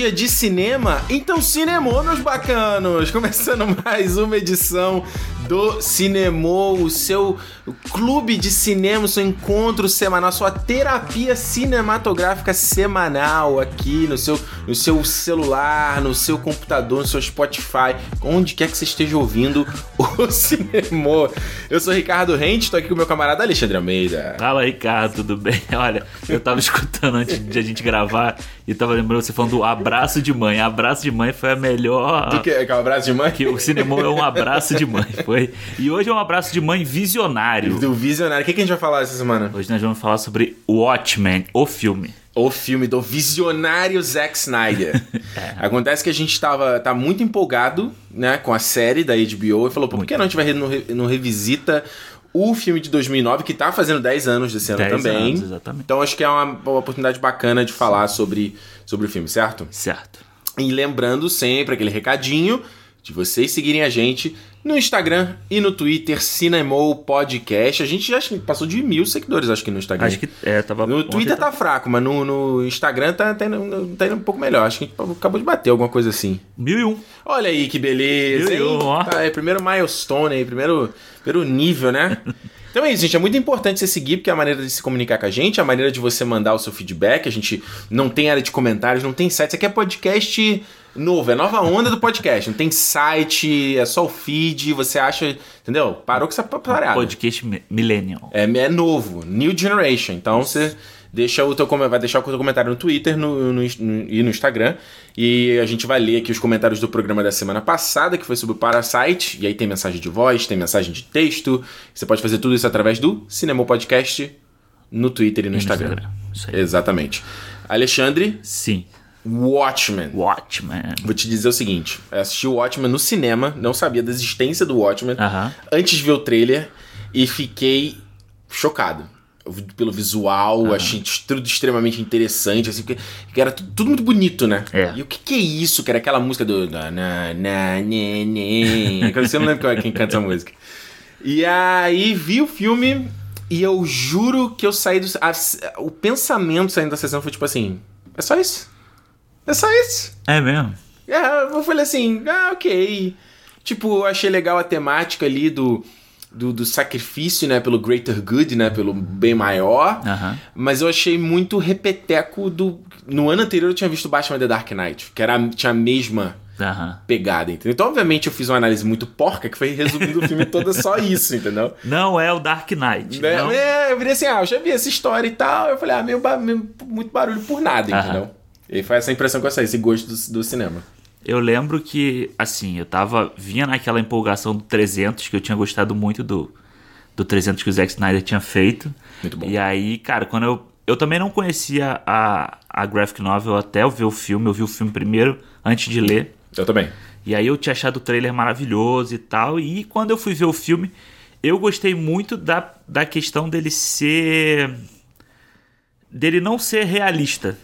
Dia de cinema, então cinemou, meus bacanos! Começando mais uma edição do Cinemou, o seu clube de cinema, o seu encontro semanal, sua terapia cinematográfica semanal aqui no seu, no seu celular, no seu computador, no seu Spotify, onde quer que você esteja ouvindo o Cinemou. Eu sou Ricardo Rente, estou aqui com meu camarada Alexandre Almeida. Fala, Ricardo, tudo bem? Olha, eu tava escutando antes de a gente gravar e tava lembrando você falando do abraço de mãe. Abraço de mãe foi a melhor. Do que? Que é o abraço de mãe? Que o cinema é um abraço de mãe. Foi. E hoje é um abraço de mãe visionário. Do visionário. O que, que a gente vai falar essa semana? Hoje nós vamos falar sobre Watchmen, o filme. O filme do visionário Zack Snyder. é. Acontece que a gente tava, tá muito empolgado né, com a série da HBO e falou, por que não a gente vai no, no revisita o filme de 2009, que tá fazendo 10 anos desse ano também. Anos, exatamente. Então acho que é uma, uma oportunidade bacana de falar sobre, sobre o filme, certo? Certo. E lembrando sempre aquele recadinho de vocês seguirem a gente no Instagram e no Twitter, Cinemou Podcast. A gente já passou de mil seguidores, acho que no Instagram. Acho que é, tava No Twitter tá fraco, mas no, no Instagram tá, tá, indo, tá indo um pouco melhor. Acho que acabou de bater alguma coisa assim. Mil e um. Olha aí que beleza. Mil e um, ó. Tá, é primeiro milestone aí, primeiro, primeiro nível, né? Então é isso, gente. É muito importante você seguir, porque é a maneira de se comunicar com a gente, é a maneira de você mandar o seu feedback. A gente não tem área de comentários, não tem site. Isso aqui é podcast novo, é nova onda do podcast. Não tem site, é só o feed, você acha. Entendeu? Parou com essa parada. Podcast Millennial. É, é novo, New Generation. Então você deixa o teu, vai deixar o teu comentário no Twitter no, no, no, e no Instagram. E a gente vai ler aqui os comentários do programa da semana passada, que foi sobre o Parasite. E aí tem mensagem de voz, tem mensagem de texto. Você pode fazer tudo isso através do Cinema Podcast no Twitter e no, E no Instagram. Instagram, isso aí. Exatamente. Alexandre, Sim. Watchmen. Watchmen. Vou te dizer o seguinte: eu assisti o Watchmen no cinema, não sabia da existência do Watchmen Aham. antes de ver o trailer e fiquei chocado. Pelo visual, achei tudo extremamente interessante, assim, porque era tudo, tudo muito bonito, né? É. E o que, que é isso, cara? Aquela música do. Na, na, na. Eu não lembro é quem canta essa música. E aí vi o filme e eu juro que eu saí do. a- o pensamento saindo da sessão foi tipo assim: é só isso? É só isso? É mesmo? É, eu falei assim, ah, ok. Tipo, eu achei legal a temática ali do, do, do sacrifício, né, pelo greater good, né, pelo bem maior. Mas eu achei muito repeteco do... No ano anterior eu tinha visto Batman The Dark Knight, que era, tinha a mesma pegada, entendeu? Então, obviamente, eu fiz uma análise muito porca, que foi resumindo o filme todo só isso, entendeu? Não é o Dark Knight. Né? Não. É, eu virei assim, ah, eu já vi essa história e tal. Eu falei, ah, meio, meio- muito barulho por nada, entendeu? E foi essa impressão que eu saí, esse gosto do, do cinema. Eu lembro que, assim, eu tava. Vinha naquela empolgação do 300, que eu tinha gostado muito do, do 300 que o Zack Snyder tinha feito. Muito bom. E aí, cara, quando eu. Eu também não conhecia a, a graphic novel até eu ver o filme. Eu vi o filme primeiro, antes de ler. Eu também. E aí eu tinha achado o trailer maravilhoso e tal. E quando eu fui ver o filme, eu gostei muito da, da questão dele ser. dele não ser realista.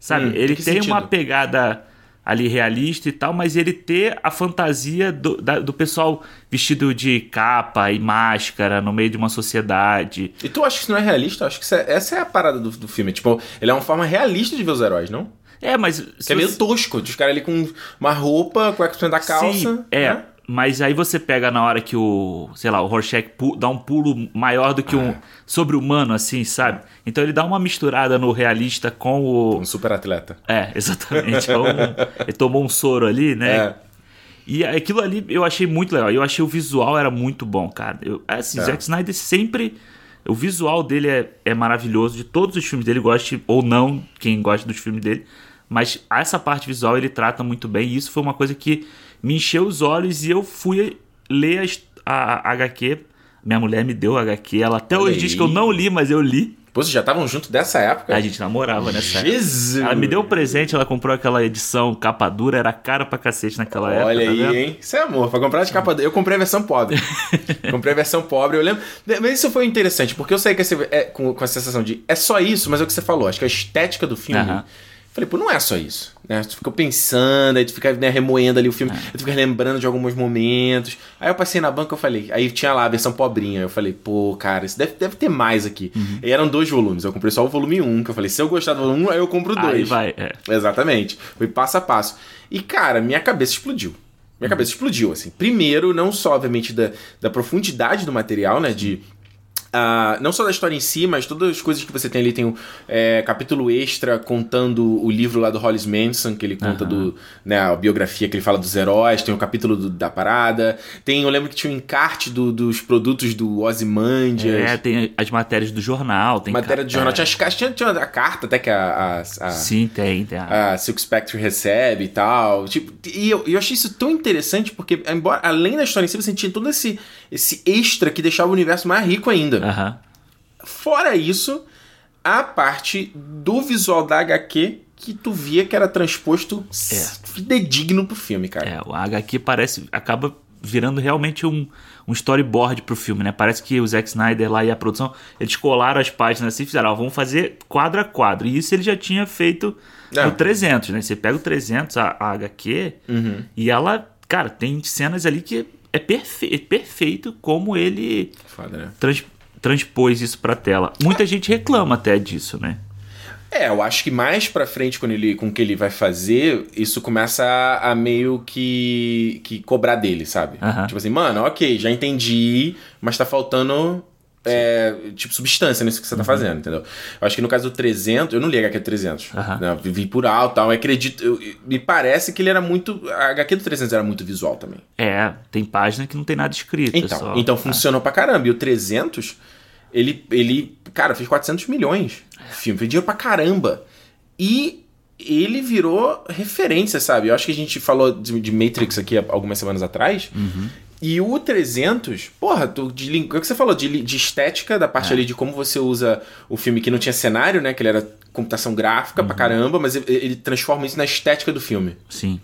Sabe? Hum, ele tem sentido? uma pegada ali realista e tal, mas ele ter a fantasia do, da- do pessoal vestido de capa e máscara no meio de uma sociedade. E tu acha que isso não é realista? Eu acho que é- essa é a parada do, do filme. Tipo, ele é uma forma realista de ver os heróis, não? É, mas. Que é meio você- tosco. Os caras ali com uma roupa, cueca por da calça. Sim, é. né? Mas aí você pega na hora que o, sei lá, o Rorschach dá um pulo maior do que Ah. um sobre-humano, assim, sabe? Então ele dá uma misturada no realista com o. Um super atleta. É, exatamente. é um- ele tomou um soro ali, né? É. E aquilo ali eu achei muito legal. Eu achei o visual era muito bom, cara. Eu, assim, É. Zack Snyder sempre. O visual dele é, é maravilhoso. De todos os filmes dele, goste ou não, quem gosta dos filmes dele. Mas essa parte visual ele trata muito bem. E isso foi uma coisa que me encheu os olhos. E eu fui ler a, a, a HQ. Minha mulher me deu a HQ. Ela até Olha hoje diz aí. que eu não li, mas eu li. Pô, vocês já estavam juntos dessa época? A gente namorava nessa época. Jesus! Ela me deu um presente, ela comprou aquela edição capa dura, era cara pra cacete naquela época. Olha tá aí, vendo? hein? Isso é amor. Pra comprar de capa dura. Eu comprei a versão pobre. comprei a versão pobre. Eu lembro. Mas isso foi interessante, porque eu saí com, esse, é, com, com a sensação de. É só isso, mas é o que você falou. Acho que a estética do filme. Falei, pô, não é só isso. Né? Tu fica pensando, aí tu fica né, remoendo ali o filme, aí tu fica lembrando de alguns momentos. Aí eu passei na banca eu falei, aí tinha lá a versão pobrinha. Eu falei, pô, cara, isso deve, deve ter mais aqui. Uhum. E eram dois volumes. Eu comprei só o volume 1, que eu falei, se eu gostar do volume 1, aí eu compro dois. Aí vai, é. Exatamente. Foi passo a passo. E, cara, minha cabeça explodiu. Minha cabeça explodiu, assim. Primeiro, não só, obviamente, da, da profundidade do material, né? De Uh, não só da história em si, mas todas as coisas que você tem ali. Tem um é, capítulo extra contando o livro lá do Hollis Manson, que ele conta Aham. do. Né, a biografia que ele fala dos heróis. Tem o capítulo do- da parada. Tem, eu lembro que tinha um encarte do- dos produtos do Ozymandias. É, tem as matérias do jornal, tem matéria de jornal. é. Tinha, as tinha, tinha a carta até que a- a- a, Sim, tem, tem. a- a Silk Spectre recebe e tal. Tipo, e eu, eu achei isso tão interessante porque, embora além da história em si, você tinha todo esse, esse extra que deixava o universo mais rico ainda. Fora isso, a parte do visual da HQ que tu via que era transposto fidedigno pro filme, cara. É, o HQ parece. acaba virando realmente um, um storyboard pro filme, né? Parece que o Zack Snyder lá e a produção, eles colaram as páginas assim e fizeram, ó, vamos fazer quadro a quadro. E isso ele já tinha feito É. no 300, né? Você pega o 300, a, a HQ, Uhum. e ela, cara, tem cenas ali que é perfe é perfeito como ele Foda, né? Trans- transpôs isso pra tela. Muita gente reclama até disso, né? É, eu acho que mais pra frente, quando ele, com o que ele vai fazer, isso começa a, a meio que, que cobrar dele, sabe? Tipo assim, mano, ok, já entendi, mas tá faltando, é, tipo, substância nisso que você tá fazendo, entendeu? Eu acho que no caso do 300, eu não li a HQ do 300, Aham. né? Por alto e tal, eu acredito, eu- me parece que ele era muito, a HQ do 300 era muito visual também. É, tem página que não tem nada escrito. é Então, só- então funcionou pra caramba. E o 300, ele, ele cara, fez 400 milhões. O filme fez dinheiro pra caramba. E ele virou referência, sabe? Eu acho que a gente falou de, de Matrix aqui algumas semanas atrás. E o 300, porra, tu, de, lin- o que você falou de, de estética, da parte ali de como você usa o filme que não tinha cenário, né? Que ele era computação gráfica pra caramba, mas ele, ele transforma isso na estética do filme, Sim.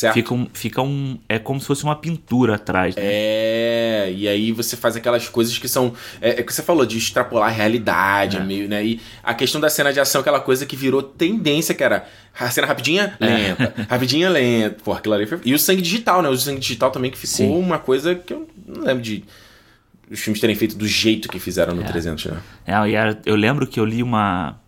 Certo? Fica um, fica um. É como se fosse uma pintura atrás. Né? É, e aí você faz aquelas coisas que são. É, é o que você falou, de extrapolar a realidade, É. meio, né? E a questão da cena de ação, aquela coisa que virou tendência, que era a cena rapidinha, É. lenta. Rapidinha, lenta. Pô, aquilo ali foi... E o sangue digital, né? O sangue digital também que ficou Sim. uma coisa que eu não lembro de. Os filmes terem feito do jeito que fizeram no 300, né? É, eu lembro que eu li uma,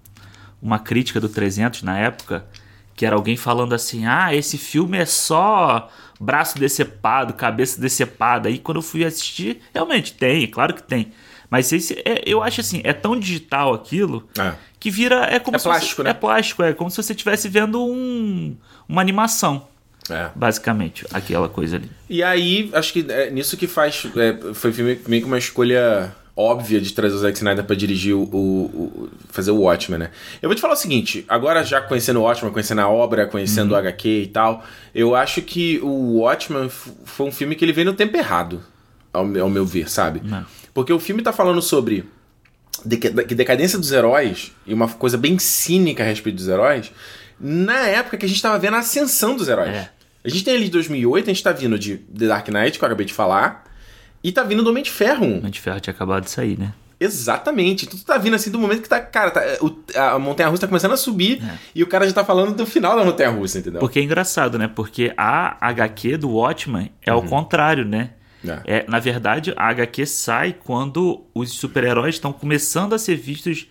uma crítica do 300 na época, que era alguém falando assim: ah, esse filme é só braço decepado, cabeça decepada. Aí quando eu fui assistir, realmente tem, claro que tem. Mas esse, é- eu acho assim, é tão digital aquilo É. que vira. É como É se plástico, fosse, né? É plástico, é como se você estivesse vendo um, uma animação, É. basicamente, aquela coisa ali. E aí, acho que é nisso que faz. é, foi meio que uma escolha óbvia de trazer o Zack Snyder pra dirigir o, o- fazer o Watchmen, né? Eu vou te falar o seguinte, agora já conhecendo o Watchmen, conhecendo a obra, conhecendo o HQ e tal, eu acho que o Watchmen foi um filme que ele veio no tempo errado, ao, meu- ao meu ver, sabe? Não. Porque o filme tá falando sobre decadência dos heróis e uma coisa bem cínica a respeito dos heróis na época que a gente tava vendo a ascensão dos heróis. É. A gente tem ali de 2008, a gente tá vindo de The Dark Knight, que eu acabei de falar, e tá vindo do Homem de Ferro 1. Homem de Ferro tinha acabado de sair, né? Exatamente. Então tu tá vindo assim do momento que tá, cara, tá- o- a montanha-russa tá começando a subir É. e o cara já tá falando do final da montanha-russa, entendeu? Porque é engraçado, né? Porque a HQ do Watchmen é ao contrário, né? É. É, na verdade, a HQ sai quando os super-heróis estão começando a ser vistos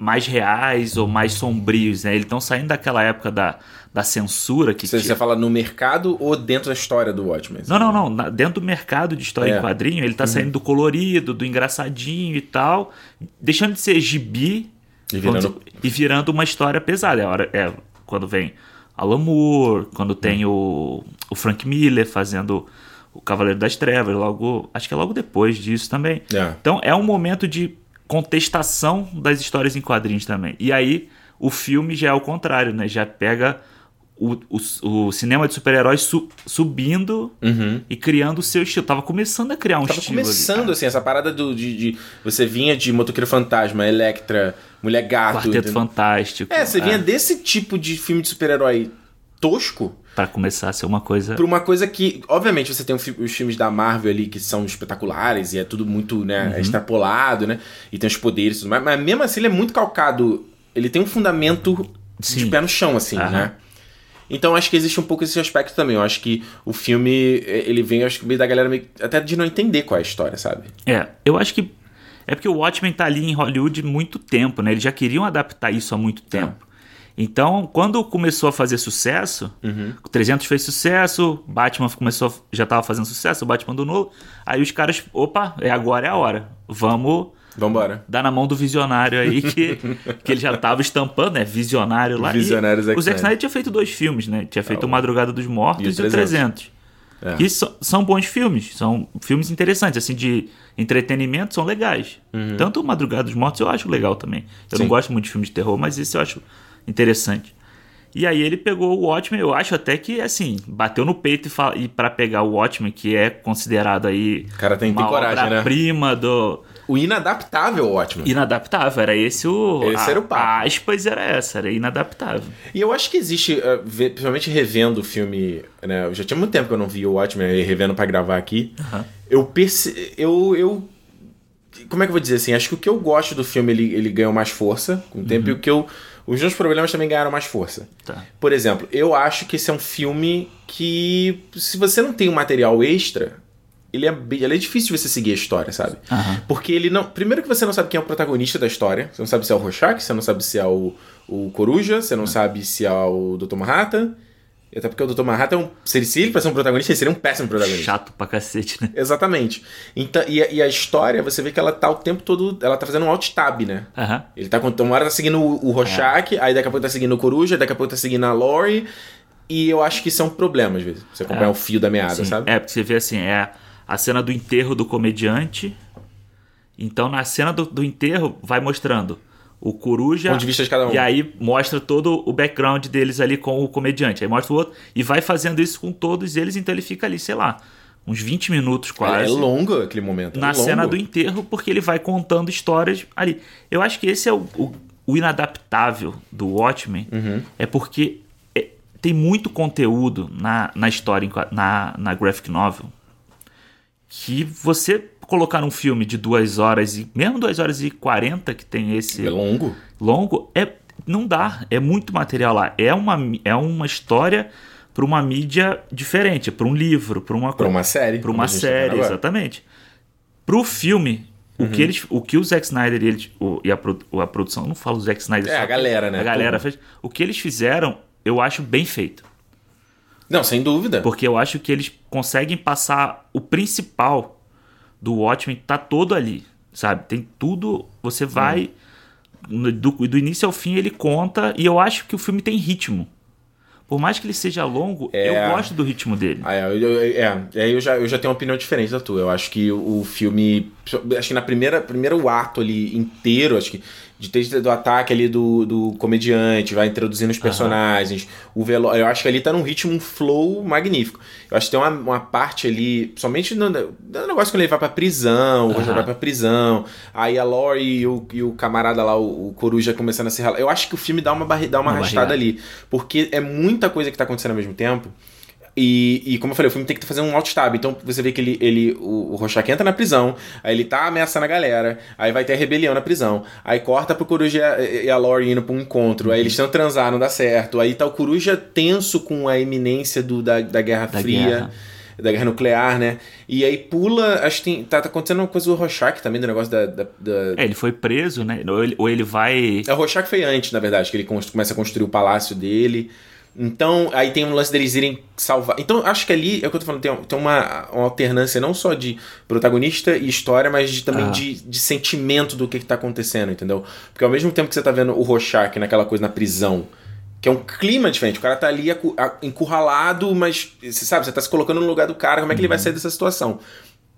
mais reais ou mais sombrios, né? Eles estão saindo daquela época da, da censura que Você, tinha. você fala no mercado ou dentro da história do Watchmen? Não, não, não. Na- dentro do mercado de história É. em quadrinho, ele tá saindo do colorido, do engraçadinho e tal, deixando de ser gibi E virando- dizer, e virando uma história pesada. É, hora, é quando vem Alan Moore, quando tem o, o Frank Miller fazendo o Cavaleiro das Trevas, logo, acho que é logo depois disso também. É. Então é um momento de contestação das histórias em quadrinhos também. E aí o filme já é o contrário, né? Já pega o, o, o cinema de super-heróis su- subindo e criando o seu estilo. Tava começando a criar um Uhum. Tava estilo ali, começando, cara. assim, essa parada do, de, de- Você vinha de Motoqueiro Fantasma, Electra, Mulher Gato. Quarteto entendeu? Fantástico. É, você vinha desse tipo de filme de super-herói tosco Pra começar a ser uma coisa. pra uma coisa que, obviamente, você tem os filmes da Marvel ali que são espetaculares e é tudo muito, né, é extrapolado, né? E tem os poderes e tudo mais, mas mesmo assim ele é muito calcado. Ele tem um fundamento de Sim. pé no chão, assim, Aham. né? Então acho que existe um pouco esse aspecto também. Eu acho que o filme, ele vem, acho que meio da galera meio, até de não entender qual é a história, sabe? É, eu acho que. É porque o Watchmen tá ali em Hollywood muito tempo, né? Eles já queriam adaptar isso há muito tempo. Então, quando começou a fazer sucesso, o 300 fez sucesso, Batman começou, a- já tava fazendo sucesso, o Batman do Nolan. Aí os caras, opa, é agora é a hora. Vamos Vambora. dar na mão do visionário aí que, que ele já tava estampando, né? Visionário lá. Visionário Zack o Zack Snyder. Tinha feito dois filmes, né? Tinha feito o Madrugada dos Mortos e e o o 300. É. Que so- são bons filmes, são filmes interessantes, assim, de entretenimento, são legais. Tanto o Madrugada dos Mortos eu acho legal também. Eu Uhum. Sim. não gosto muito de filmes de terror, mas esse eu acho interessante. E aí ele pegou o Watchmen, eu acho até que, assim, bateu no peito e, fala, e para pegar o Watchmen, que é considerado aí O cara tem, tem uma coragem, né? prima do O inadaptável, ótimo. inadaptável, era esse o Esse a, era o papo. a aspas era essa, era inadaptável. E eu acho que existe, ve- principalmente revendo o filme, né? Eu já tinha muito tempo que eu não vi o Watchmen, revendo pra gravar aqui. Eu perce... eu, eu como é que eu vou dizer assim? Acho que o que eu gosto do filme ele, ele ganhou mais força com o tempo e o que eu os meus problemas também ganharam mais força. Tá. Por exemplo, eu acho que esse é um filme que se você não tem um material extra, ele é, ele é difícil de você seguir a história, sabe? Porque ele não. Primeiro que você não sabe quem é o protagonista da história. Você não sabe se é o Rorschach, você não sabe se é o, o Coruja, você não sabe se é o Dr. Manhattan. Até porque o Dr. Manhattan é um. Se ele, se ele pra ser um protagonista, ele seria um péssimo protagonista. Chato pra cacete, né? Exatamente. Então, e, a- e a história, você vê que ela tá o tempo todo. Ela tá fazendo um alt tab, né? Aham. Ele tá com. Uma hora tá seguindo o, o Rorschach, aí daqui a pouco tá seguindo o Coruja, daqui a pouco tá seguindo a Lori. E eu acho que isso é um problema, às vezes. Você acompanhar É. o fio da meada, Sim. sabe? É, porque você vê assim, é a cena do enterro do comediante. Então, na cena do, do enterro, vai mostrando o coruja. Ponto de vista de cada um. E aí mostra todo o background deles ali com o comediante. Aí mostra o outro. E vai fazendo isso com todos eles, então ele fica ali, sei lá, uns 20 minutos É quase. longo aquele momento. é na longo. cena do enterro, porque ele vai contando histórias ali. Eu acho que esse é o, o, o inadaptável do Watchmen, Uhum. é porque é- tem muito conteúdo na, na história, na, na graphic novel, que você colocar num filme de duas horas e mesmo duas horas e 40 que tem esse É longo. longo, é não dá, é muito material lá. É uma, é uma história para uma mídia diferente, para um livro, para uma Pra uma série. para como uma tá série, agora. exatamente. Pro filme, o, Uhum. que eles, o que o Zack Snyder e, eles, o- e a, a produção, não falo o Zack Snyder, É, só a galera, né? A galera Tudo. fez. O que eles fizeram, eu acho bem feito. Não, sem dúvida. Porque eu acho que eles conseguem passar o principal do Watchmen, tá todo ali, sabe? Tem tudo, você vai no- do, do início ao fim ele conta e eu acho que o filme tem ritmo. Por mais que ele seja longo, É. eu gosto do ritmo dele. Ah, é, eu, eu- é, é, eu já, eu já tenho uma opinião diferente da tua. Eu acho que o, o filme. Acho que na primeira primeiro ato ali inteiro, acho que. De ter do ataque ali do, do comediante, vai introduzindo os personagens, o velo... Eu acho que ali tá num ritmo, um flow magnífico. Eu acho que tem uma, uma parte ali, somente no, no negócio quando ele vai pra prisão, o Roger vai pra prisão, aí a Lori e o, e o camarada lá, o, o Coruja, começando a se ralar. Eu acho que o filme dá uma, barri... dá uma Uma arrastada barrigada. ali. Porque é muita coisa que tá acontecendo ao mesmo tempo. E, e como eu falei, o filme tem que fazer um alt tab. Então você vê que ele, ele o, o Rorschach entra na prisão, aí ele tá ameaçando a galera, aí vai ter a rebelião na prisão, aí corta pro Coruja e a, Lori indo pra um encontro, aí eles estão transar, não dá certo, aí tá o Coruja tenso com a iminência do, da, da Guerra Da Fria. guerra. Da guerra nuclear, né? E aí pula. Acho que tem, tá, tá acontecendo uma coisa do Rorschach também, do negócio da. da, da- É, ele foi preso, né? Ou ele, ou ele vai. é, o Rorschach foi antes, na verdade, que ele começa a construir o palácio dele. Então, aí tem um lance deles irem salvar. Então, acho que ali, é o que eu tô falando, tem, tem uma, uma alternância não só de protagonista e história, mas de, também Ah. de, de sentimento do que, que tá acontecendo, entendeu? Porque ao mesmo tempo que você tá vendo o Rorschach naquela coisa na prisão, que é um clima diferente, o cara tá ali encurralado, mas, você sabe, você tá se colocando no lugar do cara, como é que ele vai sair dessa situação?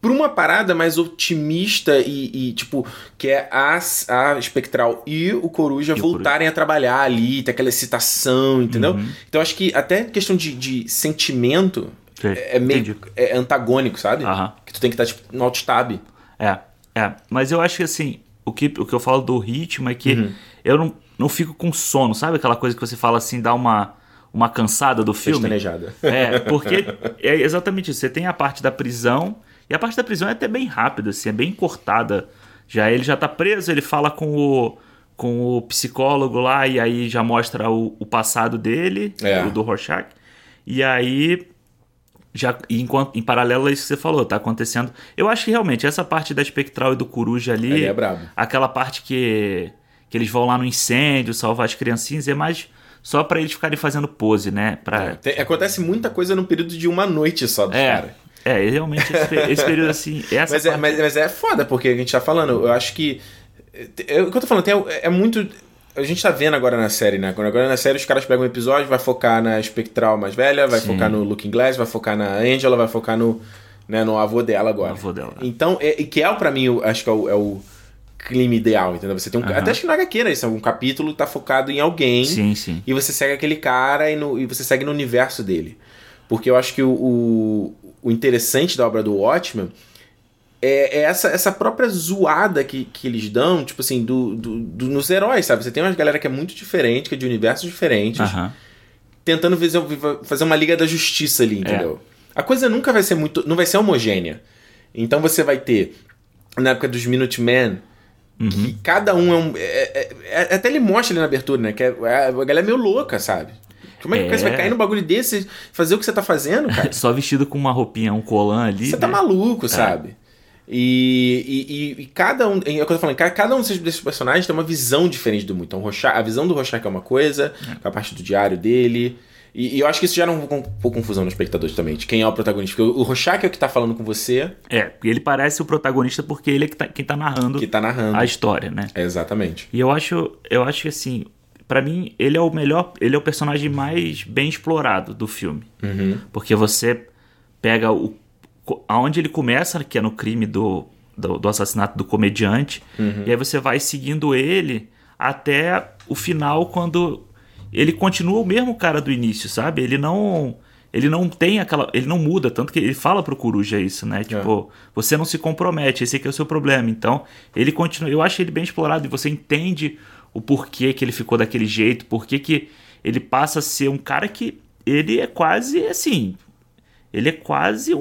Por uma parada mais otimista e, e, tipo, que é a, a Espectral e o Coruja E o voltarem a trabalhar ali, ter aquela excitação, entendeu? Uhum. Então acho que até questão de, de sentimento Sei, é meio entendi. é antagônico, sabe? Aham. Que tu tem que estar tipo, no alt tab. É, é. Mas eu acho que assim, o que, o que eu falo do ritmo é que Uhum. eu não, não fico com sono, sabe? Aquela coisa que você fala assim, dá uma, uma cansada do filme. Festanejada. É, porque é exatamente isso. Você tem a parte da prisão, e a parte da prisão é até bem rápida, assim, é bem cortada. Já ele já tá preso, ele fala com o com o psicólogo lá, e aí já mostra o, o passado dele, É. o do Rorschach. E aí, já enquanto, em paralelo a isso que você falou, tá acontecendo. Eu acho que realmente essa parte da espectral e do coruja ali. Ele é brabo. Aquela parte que, que eles vão lá no incêndio, salvar as criancinhas, é mais só pra eles ficarem fazendo pose, né? Pra, Tem- acontece muita coisa no período de uma noite só dos é, caras. É, realmente esse, esse período assim. Essa Mas é, parte- mas, mas é foda, porque a gente tá falando, eu acho que. É, o que eu tô falando, tem, é muito. A gente tá vendo agora na série, né? Agora na série os caras pegam um episódio, vai focar na espectral mais velha, vai Sim. focar no Looking Glass, vai focar na Angela, vai focar no, né, no avô dela agora. No avô dela. Então, é, e que é pra mim, eu acho que é o, é o clima ideal, entendeu? Você tem um. Aham. Até acho que na HQ, né? Isso, um capítulo tá focado em alguém Sim, sim. e você segue aquele cara e, no- e você segue no universo dele. Porque eu acho que o, o, o interessante da obra do Watchmen é, é essa, essa própria zoada que, que eles dão, tipo assim, do, do, do- nos heróis, sabe? Você tem uma galera que é muito diferente, que é de universos diferentes, Aham. tentando fazer, fazer uma liga da justiça ali, entendeu? A coisa nunca vai ser muito. não vai ser homogênea. Então você vai ter, na época dos Minutemen, que cada um é um. é- é- é- até ele mostra ali na abertura, né? Que é- a galera é meio louca, sabe? Como é que É. você vai cair num bagulho desse, fazer o que você tá fazendo, cara? Só vestido com uma roupinha, um colã ali. Você tá né? maluco, sabe? E, e, e- cada um. É o que eu tô falando, ca- cada um desses, personagens tem uma visão diferente do mundo. Então, o Rorschach- a visão do Rorschach é uma coisa, com a parte do diário dele. E, e eu acho que isso gera um, um pouco confusão nos espectadores também, de quem é o protagonista. Porque o, Rorschach é o que tá falando com você, É, ele parece o protagonista porque ele é que tá- quem tá narrando que tá narrando. a história, né? É, exatamente. E eu acho, eu acho que assim, pra mim ele é o melhor, ele é o personagem mais bem explorado do filme, Uhum. porque você pega o aonde ele começa, que é no crime do, do, do assassinato do comediante, Uhum. e aí você vai seguindo ele até o final quando ele continua o mesmo cara do início, sabe? Ele não ele não tem aquela. Ele não muda, tanto que ele fala pro Coruja isso, né? Tipo, você não se compromete, esse aqui é o seu problema. Então, ele continua. Eu acho ele bem explorado e você entende o porquê que ele ficou daquele jeito, porquê que ele passa a ser um cara que. Ele é quase assim. Ele é quase um.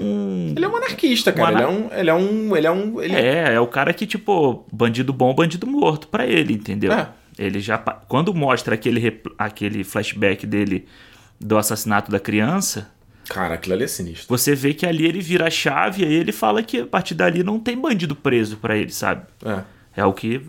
um- Ele é um anarquista, cara. Um Ele é um. Ele é um. Ele é um. Ele é, é o cara que, tipo, bandido bom, bandido morto pra ele, entendeu? É. Ele já. Quando mostra aquele, rep- aquele flashback dele do assassinato da criança, Cara, aquilo ali é sinistro. você vê que ali ele vira a chave e aí ele fala que a partir dali não tem bandido preso pra ele, sabe? É. É o que.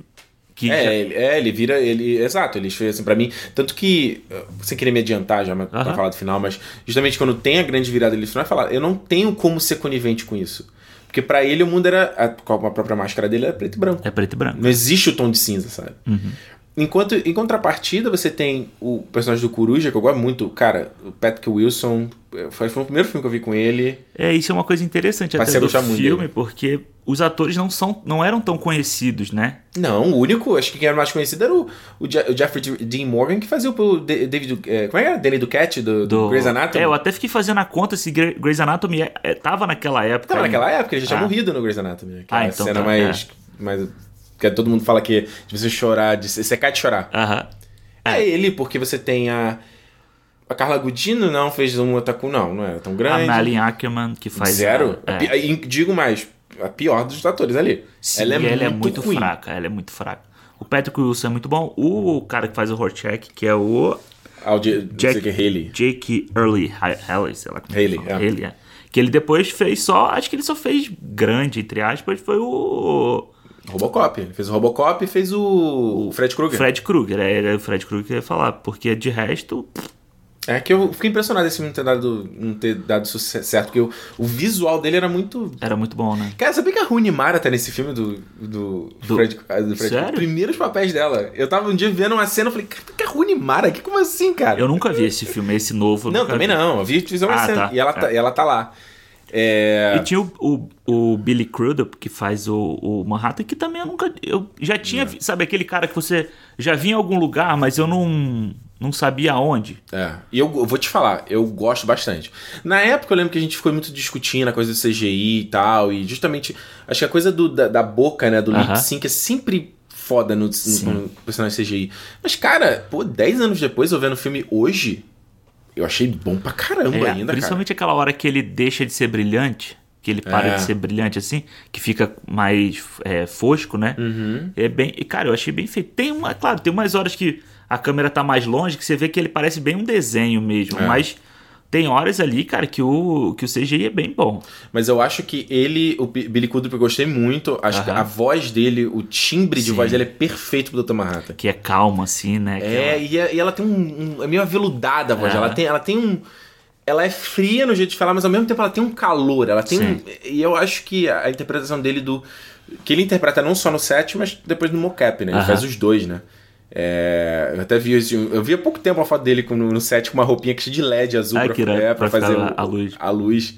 Que já- É, ele, é, ele vira. Ele, exato, ele fez assim pra mim. Tanto que, uh, sem querer me adiantar já mas pra falar do final, mas justamente quando tem a grande virada no final, é falar: eu não tenho como ser conivente com isso. Porque pra ele o mundo era. A, com a própria máscara dele era preto e branco. É preto e branco. Não existe o tom de cinza, sabe? Enquanto, em contrapartida, você tem o personagem do Coruja, que eu gosto muito. Cara, o Patrick Wilson. eh, Foi, foi o primeiro filme que eu vi com ele. É, isso é uma coisa interessante Passei até do filme, dele. porque os atores não são não eram tão conhecidos, né? Não, o único, acho que quem era mais conhecido era o, o, Je- o Jeffrey Dean Morgan, que fazia o David. eh, como é que era? Danny Duquette, do, do, Do Grey's Anatomy. É, eu até fiquei fazendo a conta se Gre- Grey's Anatomy é- é- tava naquela época. Tava naquela época, ele já tinha Ah. morrido no Grey's Anatomy. Aquela Ah, então cena tá, mais, mais. Que todo mundo fala que de você chorar, de secar de chorar. Aham. É ele, porque você tem a. A Carla Gudino não fez um ataque, não, não era tão A grande. Malin Ackerman, que faz. Zero. a- A é. Digo mais, a pior dos atores ali. Sim, ela é ela muito, é muito ruim. fraca. Ela é muito fraca. O Patrick Wilson é muito bom. O cara que faz o Rorschach, que é o Ah, o J- Jack Haley. Jake Early Haley, sei lá como Haley, é. Haley, é. Que ele depois fez só. Acho que ele só fez grande, entre aspas, foi o. Robocop. Ele fez o Robocop e fez o, o Fred Krueger. Fred Krueger. É, era o Fred Krueger que eu ia falar. Porque de resto. É que eu fiquei impressionado esse filme não ter dado, não ter dado sucesso certo, porque o, o visual dele era muito. Era muito bom, né? Cara, sabia que a Rooney Mara tá nesse filme do, do, Do- Fred, do Fred Sério? Primeiros papéis dela. Eu tava um dia vendo uma cena e falei, cara, que é a Rooney Mara? Que, como assim, cara? Eu nunca vi esse filme, esse novo. não, também vi. não. Eu vi fiz uma Ah, cena. tá. E ela tá, É. e ela tá lá. É... E tinha o, o, o Billy Crudup, que faz o, o Manhattan, que também eu nunca. Eu já tinha. vi- Sabe aquele cara que você já via em algum lugar, mas eu não, não sabia aonde? É, e eu, eu vou te falar, eu gosto bastante. Na época eu lembro que a gente ficou muito discutindo a coisa do CGI e tal, e justamente, acho que a coisa do, da, da boca, né, do Aham. lip sync é sempre foda no, no, no personagem CGI. Mas, cara, pô, 10 anos depois, eu vendo o filme hoje, eu achei bom pra caramba É, ainda, cara. principalmente aquela hora que ele deixa de ser brilhante, que ele para É. de ser brilhante assim, que fica mais é, fosco, né? Uhum. É bem. E, cara, eu achei bem feito. Tem uma, claro, tem umas horas que a câmera tá mais longe, que você vê que ele parece bem um desenho mesmo, É. mas tem horas ali, cara, que o, que o CGI é bem bom. Mas eu acho que ele, o Bi- Billy Crudup, eu gostei muito. Acho que a voz dele, o timbre de Sim. voz dele é perfeito pro Dr. Manhattan. Que é calma, assim, né? É, e, é- e ela tem um, um- É meio aveludada a voz. É. Ela, tem, ela tem um. Ela é fria no jeito de falar, mas ao mesmo tempo ela tem um calor. Ela tem um, E eu acho que a, interpretação dele do. Que ele interpreta não só no set, mas depois no mocap, né? Ele Aham. faz os dois, né? É, eu até vi eu vi há pouco tempo uma foto dele no, no set com uma roupinha que de LED azul Ah, pra, irado, é, pra pra fazer o- a luz. a luz.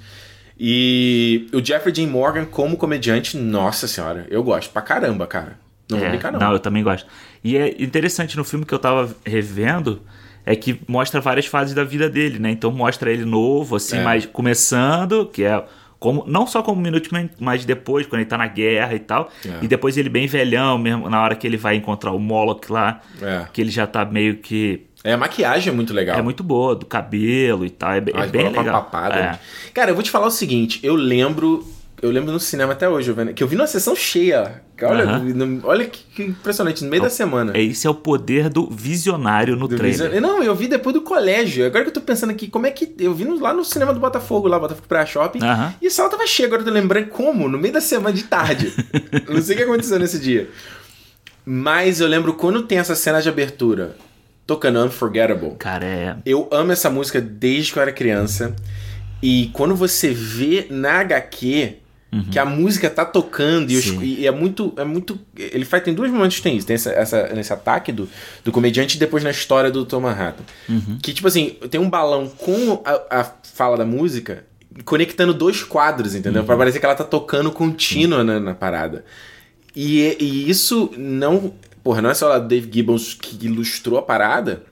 E o Jeffrey Dean Morgan como comediante, nossa senhora, eu gosto pra caramba, cara. Não vou É, brincar não. eu também gosto. E é interessante no filme que eu tava revendo é que mostra várias fases da vida dele, né? Então mostra ele novo, assim, É. mas começando, que é como não só como Minuteman, mas depois, quando ele tá na guerra e tal. É. E depois ele bem velhão mesmo, na hora que ele vai encontrar o Moloch lá, É. que ele já tá meio que. É, a maquiagem é muito legal. É muito boa, do cabelo e tal. É, bem- é bem legal. papada. É. né? Cara, eu vou te falar o seguinte, eu lembro, eu lembro no cinema até hoje, vendo- que eu vi numa sessão cheia. Olha, no- olha que, que impressionante, no meio da semana. É, Esse é o poder do visionário no Do trailer. Vision- Não, eu vi depois do colégio. Agora que eu tô pensando aqui, como é que. Eu vi lá no cinema do Botafogo, lá, Botafogo Praia Shopping. Aham. E a sala tava cheia, agora eu tô lembrando como, no meio da semana de tarde. não sei o que aconteceu nesse dia. Mas eu lembro quando tem essa cena de abertura, tocando Unforgettable. Cara, é. Eu amo essa música desde que eu era criança. E quando você vê na HQ que a música tá tocando e, os- e é muito. É muito. Ele faz. Tem dois momentos que tem isso. Tem essa, essa- nesse ataque do, do comediante e depois na história do Tom Manhattan. Que, tipo assim, tem um balão com a, a fala da música conectando dois quadros, entendeu? Pra parecer que ela tá tocando contínua na, na parada. E, e isso não. Porra, não é só o Dave Gibbons que ilustrou a parada,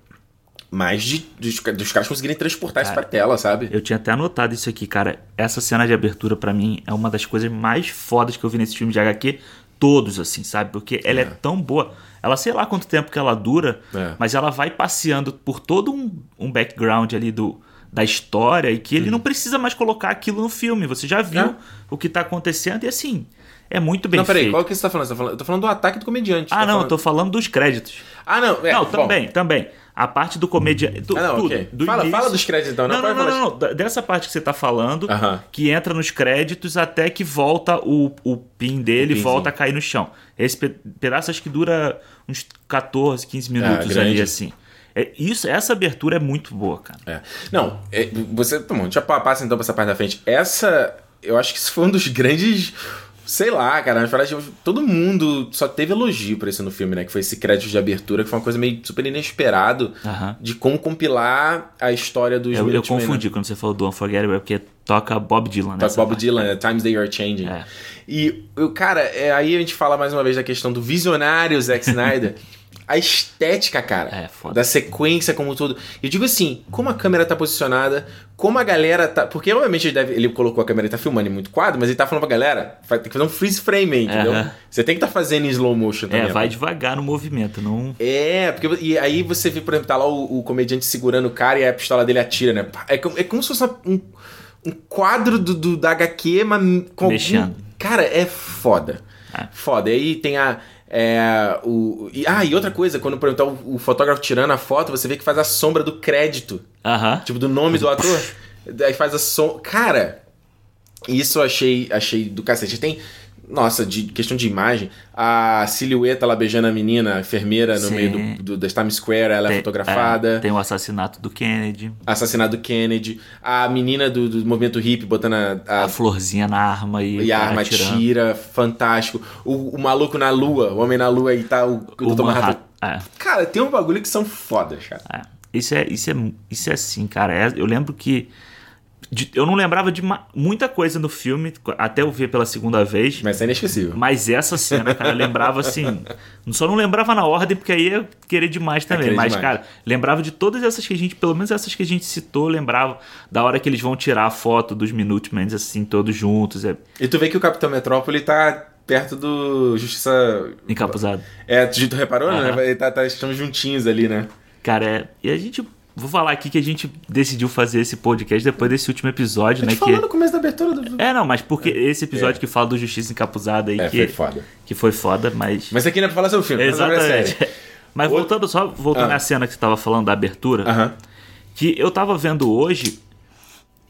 mas de, dos, dos caras conseguirem transportar isso pra Cara, tela, sabe? Eu tinha até anotado isso aqui, cara. Essa cena de abertura, pra mim, é uma das coisas mais fodas que eu vi nesse filme de HQ. Todos, assim, sabe? Porque ela é, tão boa. Ela sei lá quanto tempo que ela dura, É. mas ela vai passeando por todo um, um background ali do, da história e que ele não precisa mais colocar aquilo no filme. Você já viu. É. o que tá acontecendo e assim, é muito bem não, peraí, feito. qual que você tá falando? Você tá falando? Eu tô falando do ataque do comediante. Ah, Tá não, falando- eu tô falando dos créditos. Ah, não, é. não, bom. também, também. A parte do comediante. do- Ah, não, tudo, ok. do Fala- início- fala dos créditos, então, não, Não, não, não, não, Dessa parte que você tá falando, Aham. que entra nos créditos até que volta o, o pin dele pinzinho. volta a cair no chão. Esse pe- pedaço acho que dura uns 14, 15 minutos Ah, ali, assim. É, isso, essa abertura é muito boa, cara. É. Não, é, você. Tá bom, já pa- passa então pra essa parte da frente. Essa. Eu acho que isso foi um dos grandes. Sei lá, cara. Mas parece que todo mundo só teve elogio pra isso no filme, né? Que foi esse crédito de abertura, que foi uma coisa meio super inesperado de como compilar a história dos Eu, eu Minutemen, né? confundi quando você falou do Unforgettable, é porque toca Bob Dylan, né? Toca Bob Dylan, né? Times They Are Changing. É. E, eu, cara, é, aí a gente fala mais uma vez da questão do visionário Zack Snyder. a estética, cara, É, foda. da sequência como um todo. Eu digo assim, como a câmera tá posicionada, como a galera tá... Porque, obviamente, ele, deve, ele colocou a câmera e tá filmando em muito quadro, mas ele tá falando pra galera, ter que fazer um freeze frame, aí, entendeu? Você tem que tá fazendo em slow motion também. É, vai rapaz. devagar no movimento, não. É, porque e aí você vê, por exemplo, tá lá o, o comediante segurando o cara e a pistola dele atira, né? É como, é como se fosse um, um quadro do, do- da HQ, mas com algum... Mexendo. Cara, é foda. É. Foda. E aí tem a. É, o, e, ah, e outra coisa, quando por exemplo, tá o, o fotógrafo tirando a foto, você vê que faz a sombra do crédito, Aham. tipo, do nome do ator. Daí faz a sombra. Cara, isso eu achei, achei do cacete. Tem. Nossa, de questão de imagem, a silhueta lá beijando a menina, a enfermeira no Sim. meio do, do, da Times Square, ela é Tem- fotografada. é, tem o assassinato do Kennedy, Assassinato do Kennedy. A menina do, do movimento hippie botando a, a- a florzinha na arma e, e a arma atirando. tira, fantástico. O, o maluco na lua, o homem na lua e tá o, o O Dr. Manhattan. Manhattan. É. Cara, tem um bagulho que são fodas, cara. É, isso é, isso é, isso é assim, cara. É- eu lembro que. De- eu não lembrava de muita coisa no filme, até eu ver pela segunda vez. Mas é inesquecível. Mas essa cena, cara, eu lembrava assim. Só não lembrava na ordem, porque aí ia querer demais também. querer mas, demais. cara, lembrava de todas essas que a gente, pelo menos essas que a gente citou, lembrava da hora que eles vão tirar a foto dos Minutemans, assim, todos juntos. É E tu vê que o Capitão Metrópole tá perto do Justiça. encapuzado. É, tu, reparou, Aham. né? Ele tá, tá, estão juntinhos ali, né? Cara, é, e a gente vou falar aqui que a gente decidiu fazer esse podcast depois desse último episódio, Eu né? te falou Que... no começo da abertura do. É, não, mas porque esse episódio que fala do Justiça Encapuzada aí, É, que, foi foda. que foi foda, mas. Mas aqui não é pra falar sobre o filme, é a Exatamente. série. Mas Outro- voltando só, voltando Ah. à cena que você tava falando da abertura, Aham. que eu tava vendo hoje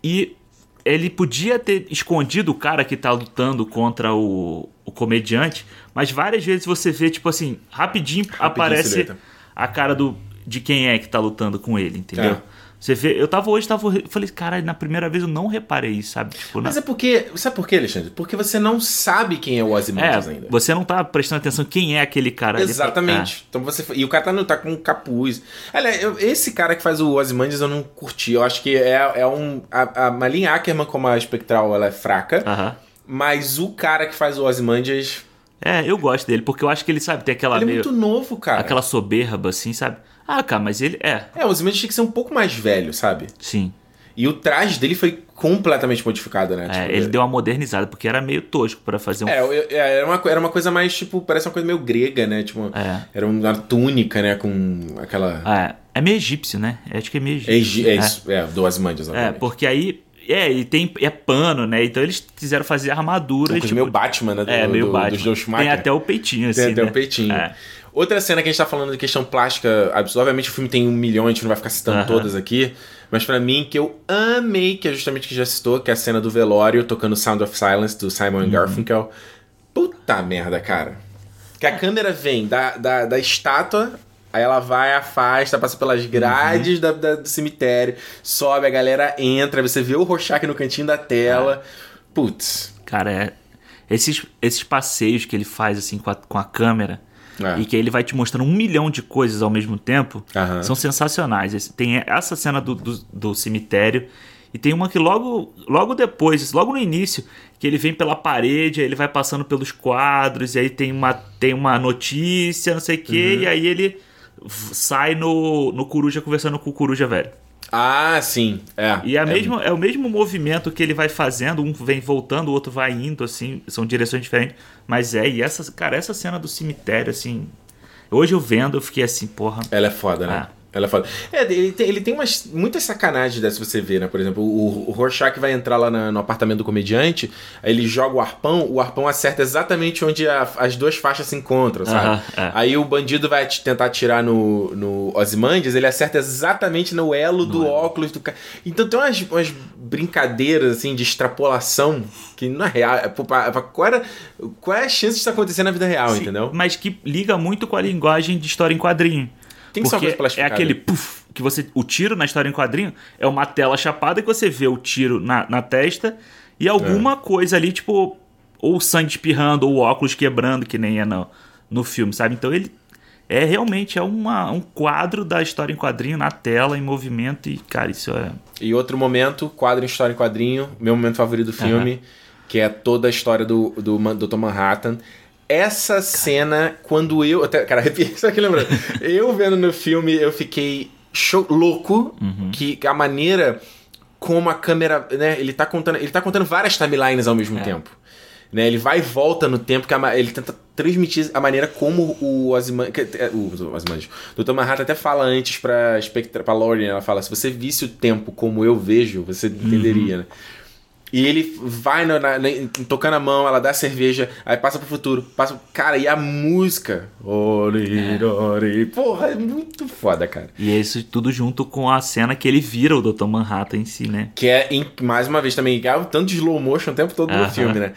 e ele podia ter escondido o cara que tá lutando contra o, o comediante, mas várias vezes você vê, tipo assim, rapidinho, aparece silhueta. a cara do, de quem é que tá lutando com ele, entendeu? É. Você vê, eu tava hoje, tava, eu falei, caralho, na primeira vez eu não reparei isso, sabe? Tipo, na- Mas é porque. Sabe por quê, Alexandre? Porque você não sabe quem é o Ozymandias é, ainda. você não tá prestando atenção quem é aquele cara ali. Exatamente. Então você e o cara tá, no- tá com um capuz. Olha, eu- esse cara que faz o Ozymandias eu não curti. Eu acho que é, é um a, a Malin Ackerman como a espectral ela é fraca, É, aham. mas o cara que faz o Ozymandias É, eu gosto dele, porque eu acho que ele, sabe, tem aquela ele é meio, muito novo, cara. aquela soberba, assim, sabe? Ah, cara, mas ele é, É, o Ozymandias tinha que ser um pouco mais velho, sabe? sim. E o traje dele foi completamente modificado, né? É, Tipo, ele deu uma modernizada, porque era meio tosco pra fazer um. É, é, era, uma, era uma coisa mais, tipo, parece uma coisa meio grega, né? Tipo, É. era uma túnica, né? Com aquela. É, é meio egípcio, né? Eu acho que é meio É, egípcio. egi- é isso, é, do Ozymandias, É, porque aí. É, e tem. É pano, né? Então eles quiseram fazer. Uma coisa tipo, meio Batman, né? Do, é, meio do, Batman. Do Joe Schumacher. Tem até o peitinho, assim. Tem até né? o peitinho. É. Outra cena que a gente tá falando de questão plástica absurda. Obviamente o filme tem um milhão, a gente não vai ficar citando Aham. todas aqui. Mas pra mim, que eu amei, que é justamente o que já citou, que é a cena do velório tocando Sound of Silence do Simon Uhum. Garfunkel. Puta merda, cara. Que a câmera vem da, da, da estátua, aí ela vai, afasta, passa pelas Uhum. grades da, da- do cemitério, sobe, a galera entra, você vê o Rorschach no cantinho da tela. Putz. Cara, é. Esses, esses passeios que ele faz, assim, com a, com a câmera. É. E que ele vai te mostrando um milhão de coisas ao mesmo tempo. Aham. São sensacionais. Tem essa cena do, do, do cemitério. E tem uma que logo, logo depois, logo no início, que ele vem pela parede, aí ele vai passando pelos quadros, e aí tem uma, tem uma notícia, não sei o quê, Uhum. e aí ele sai no, no Coruja conversando com o Coruja velho. Ah, sim. É. E é, a é mesma, é o mesmo movimento que ele vai fazendo, um vem voltando, o outro vai indo, assim, são direções diferentes. Mas é, e essa, cara, essa cena do cemitério, assim. Hoje eu vendo, eu fiquei assim, porra. Ela é foda, né? Ah. Ela foda. É, ele tem, ele tem umas, muitas sacanagens dessas você vê, né? Por exemplo, o, o Rorschach vai entrar lá na- no apartamento do comediante, aí ele joga o arpão, o arpão acerta exatamente onde a- as duas faixas se encontram, sabe? Aham, é. Aí o bandido vai te- tentar atirar no, no Ozymandias, ele acerta exatamente no elo do óculos do cara. Então tem umas, umas brincadeiras, assim, de extrapolação que não é real. É, pra- pra- qual, era, qual é a chance disso acontecer na vida real, Sim, entendeu? Mas que liga muito com a linguagem de história em quadrinho. Tem que ser uma Porque é aquele puff, que você. O tiro na história em quadrinho é uma tela chapada que você vê o tiro na, na testa e alguma É. coisa ali, tipo, ou o sangue espirrando, ou o óculos quebrando, que nem é no, no filme, sabe? Então ele é realmente é uma, um quadro da história em quadrinho na tela, em movimento, e, cara, isso é. E outro momento, quadro em história em quadrinho, meu momento favorito do filme, que é toda a história do, do Dr. Manhattan. Essa cena, quando eu. Até, cara, arrepia, só que lembrando. eu vendo no filme, eu fiquei louco que a maneira como a câmera. Né, ele, tá contando, ele tá contando várias timelines ao mesmo tempo. Né, ele vai e volta no tempo, que a ele tenta transmitir a maneira como o Ozymandias... O Ozymandias. O Dr. Manhattan até fala antes pra, Spectra, pra Laurie, né, ela fala, se você visse o tempo como eu vejo, você entenderia, né? E ele vai na- na- na- tocando a mão, ela dá a cerveja, aí passa pro futuro. Passa, cara, e a música? Ori, ori. Porra, é muito foda, cara. E isso tudo junto com a cena que ele vira o Dr. Manhattan em si, né? Que é, em- mais uma vez, também, é o tanto de slow motion o tempo todo no Aham. filme, né?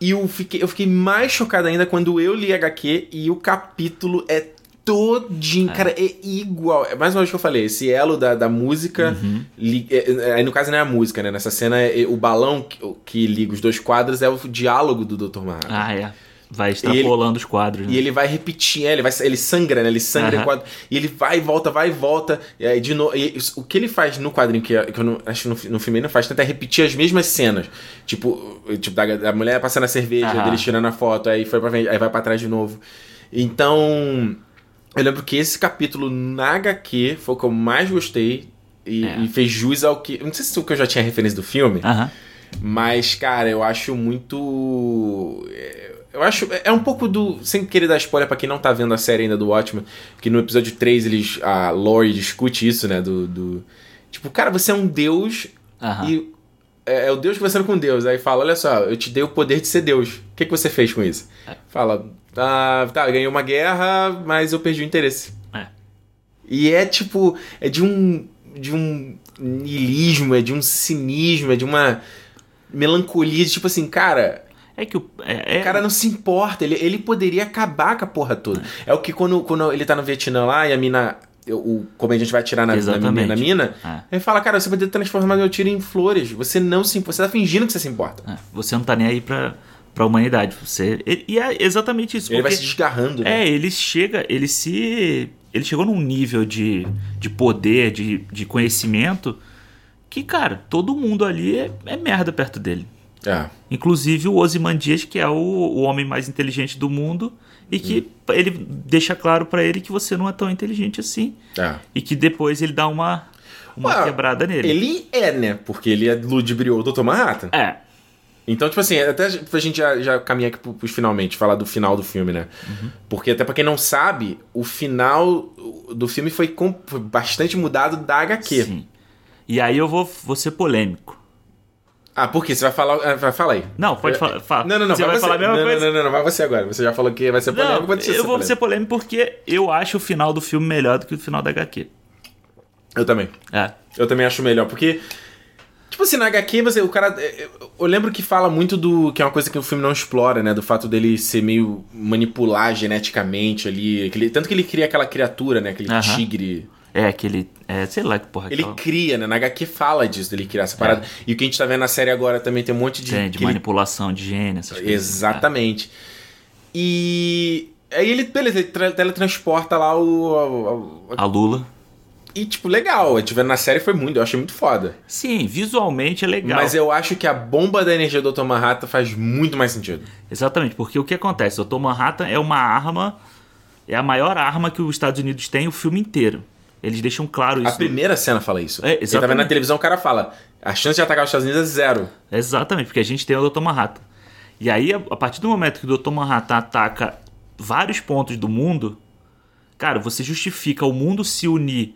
E eu fiquei, eu fiquei mais chocado ainda quando eu li HQ e o capítulo é todinho, cara, é igual. É mais uma vez que eu falei, esse elo da, da música. Uhum. li- é- é- aí no caso não é a música, né? Nessa cena, é- o balão que, que liga os dois quadros é o diálogo do Dr. Manhattan. Ah, é. Vai extrapolando os quadros, né? E ele vai repetir, é, ele, vai, ele sangra, né? Ele sangra em quadro. E ele vai e volta, vai e volta. E aí, de novo. o que ele faz no quadrinho, que, que eu não, acho que no, no filme ele não faz tanto, é repetir as mesmas cenas. Tipo, tipo da, da mulher passando a cerveja, Aham. dele tirando a foto, aí foi pra frente, aí vai pra trás de novo. Então. Eu lembro que esse capítulo na HQ foi o que eu mais gostei. E, É. e fez jus ao que. Não sei se eu já tinha referência do filme. Mas, cara, eu acho muito. é, Eu acho. É um pouco do. Sem querer dar spoiler pra quem não tá vendo a série ainda do Watchmen, que no episódio 3 eles. A Lori discute isso, né? Do. do tipo, cara, você é um deus e. É, é o Deus conversando com Deus. Aí fala: Olha só, eu te dei o poder de ser Deus. O que, que você fez com isso? É. Fala: ah, Tá, eu ganhei uma guerra, mas eu perdi o interesse. É. E é tipo. É de um. De um niilismo, é de um cinismo, é de uma melancolia. De tipo assim, cara. É que o. É, é- O cara não se importa, ele, ele poderia acabar com a porra toda. É, o que quando, quando ele tá no Vietnã lá e a mina. O comediante vai atirar na, na, na mina. É. Ele fala, cara, você poderia transformar meu tiro em flores. Você não se importa. Você tá fingindo que você se importa. é, você não tá nem aí pra, pra humanidade. Você, e- é exatamente isso. Ele vai se desgarrando, né? É, ele chega, ele se. Ele chegou num nível de, de poder, de, de conhecimento, que, cara, todo mundo ali é, é merda perto dele. É. Inclusive o Ozymandias, que é o, o homem mais inteligente do mundo, e que Hum. ele deixa claro pra ele que você não é tão inteligente assim. É. E que depois ele dá uma, uma Ué, quebrada nele. Ele é, né? Porque ele é ludibriou o Dr. Manhattan. É, Então, tipo assim, até pra gente já, já caminhar aqui pro- pros finalmente, falar do final do filme, né? Uhum. Porque até pra quem não sabe, o final do filme foi, com- foi bastante mudado da HQ. sim. E aí eu vou, vou ser polêmico. Ah, por quê? Você vai falar. ah, vai- Fala aí. Não, pode É, falar. fala. Não, não, não. Você vai você. falar a mesma não, coisa? Não, não, não, vai você agora. Você já falou que vai ser polêmico, Não, pode ser eu vou polêmico. ser polêmico porque eu acho o final do filme melhor do que o final da HQ. Eu também. É. Eu também acho melhor, porque. Tipo assim, na HQ, você, o cara. Eu, eu lembro que fala muito do. Que é uma coisa que o filme não explora, né? Do fato dele ser meio manipular geneticamente ali. aquele- tanto que ele cria aquela criatura, né? Aquele tigre. É aquele. É, sei lá que porra Ele aquela- cria, né? Na HQ fala disso, dele criar essa parada. E o que a gente tá vendo na série agora também tem um monte de. É. De que ele- manipulação de gene, essas coisas. Exatamente. E. Aí ele, beleza, ele tra- teletransporta lá o. o- o- A Lula. E, tipo, legal. A vendo na série foi muito, eu achei muito foda. Sim, visualmente é legal. Mas eu acho que a bomba da energia do Dr. Manhattan faz muito mais sentido. Exatamente, porque o que acontece? O Dr. Manhattan é uma arma. É a maior arma que os Estados Unidos têm o filme inteiro. Eles deixam claro A isso. primeira cena fala isso. É, Você tá vendo na exatamente. televisão, o cara fala: a chance de atacar os Estados Unidos é zero. Exatamente, porque a gente tem o Dr. Manhattan. E aí, a a partir do momento que o Dr. Manhattan ataca vários pontos do mundo, cara, você justifica o mundo se unir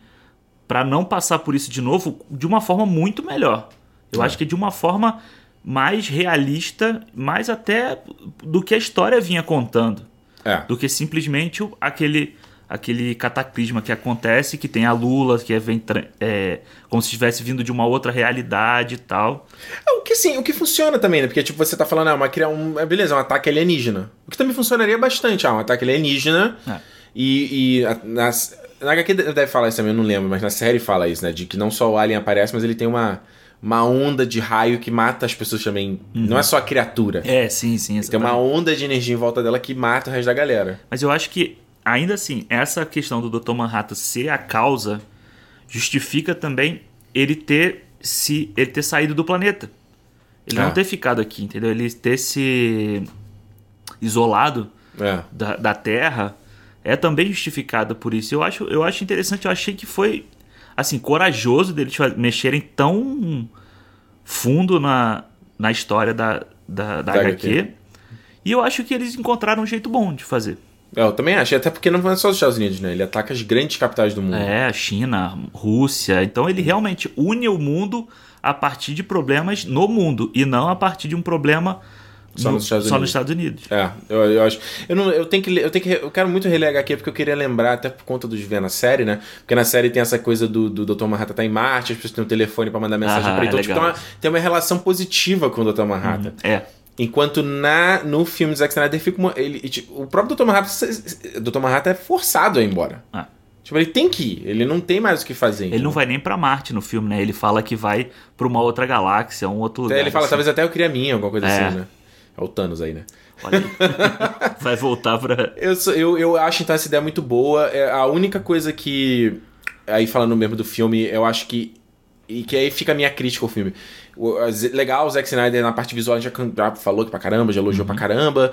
pra não passar por isso de novo de uma forma muito melhor. Eu É. acho que de uma forma mais realista, mais até do que a história vinha contando, É. do que simplesmente aquele aquele cataclisma que acontece, que tem a Lula, que é, vem é, como se estivesse vindo de uma outra realidade e tal. É, O que sim, o que funciona também, né? Porque, tipo, você tá falando, ah, uma, criar um. é, Beleza, um ataque alienígena. O que também funcionaria bastante, ah, um ataque alienígena. É. E. e a, nas, na HQ deve falar isso também, eu não lembro, mas na série fala isso, né? De que não só o alien aparece, mas ele tem uma, uma onda de raio que mata as pessoas também. Não é só a criatura. É, sim, sim. Tem uma onda de energia em volta dela que mata o resto da galera. Mas eu acho que, ainda assim, essa questão do Dr. Manhattan ser a causa justifica também ele ter se ele ter saído do planeta. Ele Ah. não ter ficado aqui, entendeu? Ele ter se isolado É. da, da Terra é também justificado por isso. Eu acho, eu acho interessante, eu achei que foi assim, corajoso deles mexerem tão fundo na, na história da, da, da Da HQ. HQ. E eu acho que eles encontraram um jeito bom de fazer. É, Eu também acho, até porque não é só os Estados Unidos, né? Ele ataca as grandes capitais do mundo. É, a China, Rússia. Então ele realmente une o mundo a partir de problemas no mundo e não a partir de um problema Só no- nos Estados só Unidos. nos Estados Unidos. É, eu, eu acho. Eu, não, eu tenho que eu tenho que eu quero muito reler HQ porque eu queria lembrar, até por conta dos ver na série, né? Porque na série tem essa coisa do, do Dr. Manhattan tá em Marte, as pessoas têm um telefone pra mandar mensagem Ah, pra ele. Então, é tipo, tem, uma, tem uma relação positiva com o Dr. Manhattan. É. Enquanto na, no filme do Zack Snyder fica uma, ele, tipo, o próprio Dr. Manhattan, Dr. Manhattan é forçado a ir embora. Ah. Tipo, ele tem que ir, ele não tem mais o que fazer. Ele não vai nem pra Marte no filme, né? Ele fala que vai pra uma outra galáxia, um outro lugar. Até ele fala, assim. talvez até eu queria a minha, alguma coisa É. assim, né? É o Thanos aí, né? Olha aí. vai voltar pra. Eu, eu, eu acho então essa ideia muito boa. É a única coisa que. Aí falando mesmo do filme, eu acho que. E que aí fica a minha crítica ao filme. O- legal, o Zack Snyder na parte visual já, já falou que pra caramba, já elogiou pra caramba.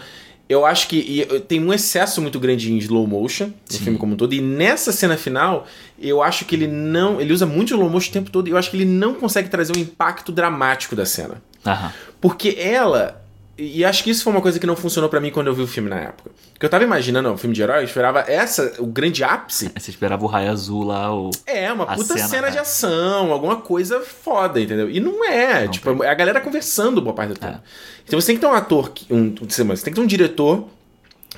Eu acho que e, tem um excesso muito grande em slow motion no Sim. filme como um todo. E nessa cena final, eu acho que ele não. Ele usa muito slow motion o tempo todo. E eu acho que ele não consegue trazer um impacto dramático da cena. Aham. Porque ela E acho que isso foi uma coisa que não funcionou pra mim quando eu vi o filme na época. Porque eu tava imaginando o filme de herói, eu esperava essa, o grande ápice. Você esperava o raio azul lá, o... É, uma puta cena, cena, de é. ação, alguma coisa foda, entendeu? E não é. Não tipo, é a galera conversando boa parte do tempo. É. Então você tem que ter um ator, um, você tem que ter um diretor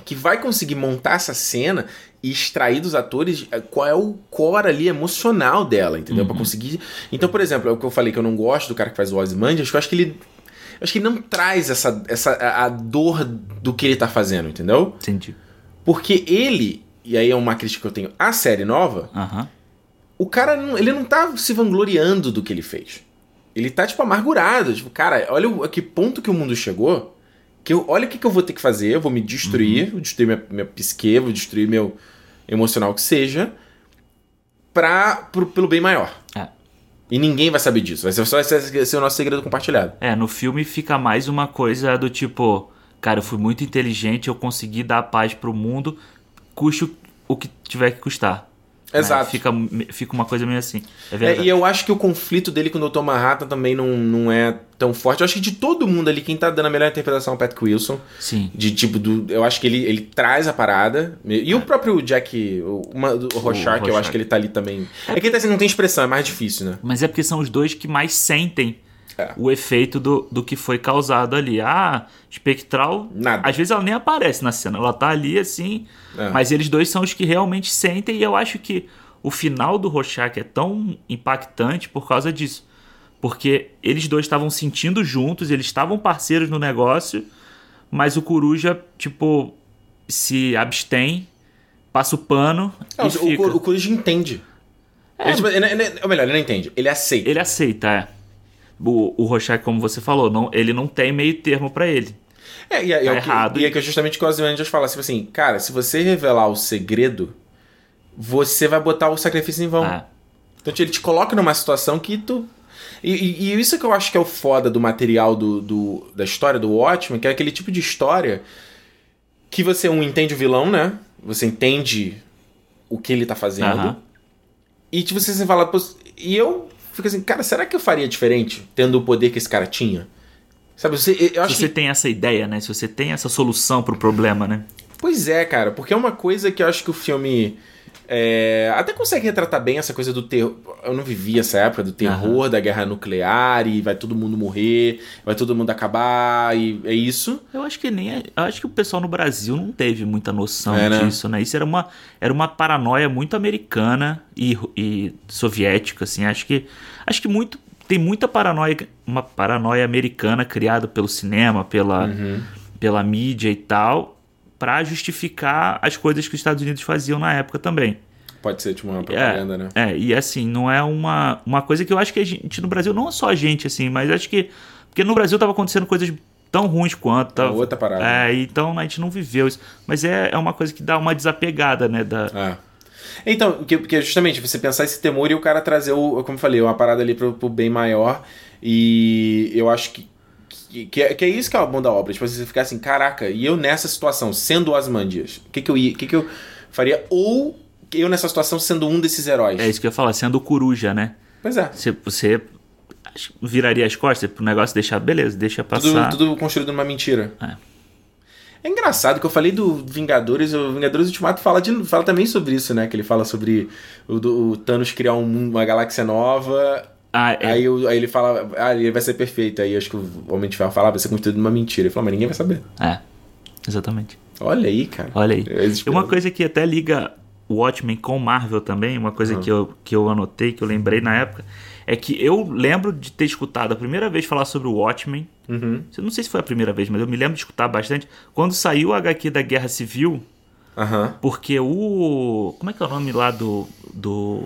que vai conseguir montar essa cena e extrair dos atores eh, qual é o core ali emocional dela, entendeu? Pra conseguir. Então, por exemplo, é o que eu falei que eu não gosto do cara que faz o Ozymandias, que eu acho que ele. Acho que ele não traz essa, essa a dor do que ele tá fazendo, entendeu? Entendi. Porque ele, e aí é uma crítica que eu tenho à série nova, Aham. o cara, não- ele não tá se vangloriando do que ele fez. Ele tá, tipo, amargurado. Tipo, cara, olha o- a que ponto que o mundo chegou. Que eu, olha o que, que eu vou ter que fazer. Eu vou me destruir, vou destruir minha, minha psique, vou destruir meu emocional que seja. Pra, pro- pelo bem maior. É. E ninguém vai saber disso. Vai ser só esse, ser o nosso segredo compartilhado. É, no filme fica mais uma coisa do tipo, cara, eu fui muito inteligente, eu consegui dar paz pro mundo, custe o que tiver que custar. Né? Exato. Fica, fica uma coisa meio assim. É É, e eu acho que o conflito dele com o Dr. Manhattan também não, não é tão forte. Eu acho que de todo mundo ali, quem tá dando a melhor interpretação é o Patrick Wilson. Sim. De tipo, do, eu acho que ele, ele traz a parada. E o próprio Jack, o, uma, o Rorschach, eu acho que ele tá ali também. É que ele tá assim, não tem expressão, é mais difícil, né? Mas é porque são os dois que mais sentem É. o efeito do, do que foi causado ali. Ah, espectral. Nada. Às vezes ela nem aparece na cena, ela tá ali assim. É. Mas eles dois são os que realmente sentem, e eu acho que o final do Rorschach é tão impactante por causa disso. Porque eles dois estavam sentindo juntos, eles estavam parceiros no negócio, mas o Coruja, tipo, se abstém, passa o pano Não, e o, o Coruja entende. É. Ele, tipo, ele- ele- ou melhor, ele não entende, ele aceita. Ele aceita, é. O, o Rorschach, como você falou, não, ele não tem meio termo pra ele. É, e, é- e é Tá que- errado. e é que justamente o que o Ozymandias fala tipo assim, cara, se você revelar o segredo, você vai botar o sacrifício em vão. É. Então ele te coloca numa situação que tu. E, e- e isso que eu acho que é o foda do material do, do- da história do Watchmen, que é aquele tipo de história que você, um, entende o vilão, né? Você entende o que ele tá fazendo. Aham. E tipo, você, você fala, pô, e eu fico assim, cara, será que eu faria diferente tendo o poder que esse cara tinha? Sabe, você, eu acho Se você que. tem essa ideia, né? Se você tem essa solução pro problema, né? Pois é, cara, porque é uma coisa que eu acho que o filme. É, até consegue retratar bem essa coisa do terror. Eu não vivi essa época do terror da guerra nuclear e vai todo mundo morrer, vai todo mundo acabar e é isso. Eu acho que nem. é- Eu acho que o pessoal no Brasil não teve muita noção É, né? disso, né? Isso era uma, era uma paranoia muito americana e, e soviética, assim. Acho que. Acho que muito. Tem muita paranoia. Uma paranoia americana criada pelo cinema, pela, Uhum. pela mídia e tal. Pra justificar as coisas que os Estados Unidos faziam na época também. Pode ser tipo uma propaganda, né? É, e assim, não é uma, uma coisa que eu acho que a gente no Brasil, não só a gente, assim, mas acho que. Porque no Brasil tava acontecendo coisas tão ruins quanto. Tava, outra parada. É, então a gente não viveu isso. Mas é, é uma coisa que dá uma desapegada, né? Da, É. Então, que, que é justamente você pensar esse temor e o cara trazer, o, como eu falei, uma parada ali pro, pro bem maior. E eu acho que, que, que, é, que é isso que é o bom da obra. Tipo, você ficar assim, caraca, e eu nessa situação, sendo o Asmandias, o que, que eu ia. O que, que eu faria? Ou eu nessa situação sendo um desses heróis. é isso que eu ia falar, sendo coruja, né? Pois é. Você, você viraria as costas pro negócio deixar, beleza, deixa Tudo, passar. tudo construído numa mentira. É. É engraçado que eu falei do Vingadores, o Vingadores Ultimato fala, de, fala também sobre isso, né? Que ele fala sobre o, o Thanos criar um mundo- uma galáxia nova. Ah, é, Aí, o- aí ele fala, ah, ele vai ser perfeito. Aí acho que o Homem de Ferro fala, "Ah, vai ser construído numa mentira. Ele fala, mas ninguém vai saber. é, exatamente. Olha aí, cara. Olha aí. É uma coisa que até liga o Watchmen com Marvel também, uma coisa que, eu, que eu anotei, que eu lembrei na época, é que eu lembro de ter escutado a primeira vez falar sobre o Watchmen. Uhum. Eu não sei se foi a primeira vez, mas eu me lembro de escutar bastante. Quando saiu o HQ da Guerra Civil, Aham. porque o. Como é que é o nome lá do. do.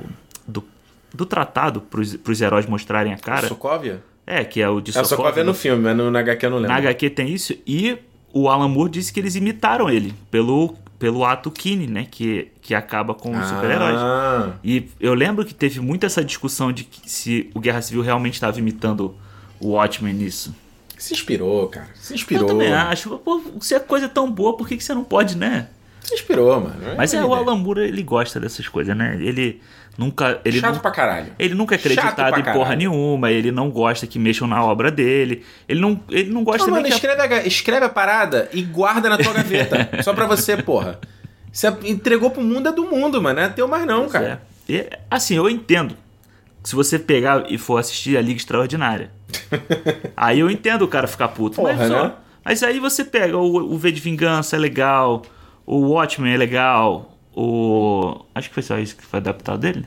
Do, do tratado pros, pros heróis mostrarem a cara? Sokovia? É, que é o de É, o Sokovia é no filme, mas no, na HQ eu não lembro. na HQ tem isso. E o Alan Moore disse que eles imitaram ele pelo, pelo ato Kine, né? Que, que acaba com os super-heróis. Ah, E eu lembro que teve muito essa discussão de que se o Guerra Civil realmente estava imitando o Watchmen nisso. se inspirou, cara. Se Eu inspirou. também acho. Pô, se a coisa é tão boa, por que, que você não pode, né? Inspirou, mano. Mas é, o. Alan Moore, ele gosta dessas coisas, né? Ele nunca. Ele Chato nu- pra caralho. Ele nunca é acreditado em porra nenhuma, ele não gosta que mexam na obra dele. Ele não, ele não gosta Não, mano, escreve a, escreve a parada e guarda na tua gaveta. só pra você, porra. Você entregou pro mundo é do mundo, mano. Não é teu mais não, cara. É. E, assim, eu entendo. Se você pegar e for assistir a Liga Extraordinária. aí eu entendo o cara ficar puto. Porra, mas, ó, né? mas aí você pega o, o V de Vingança é legal, o Watchmen é legal, o. Acho que foi só isso que foi adaptado dele?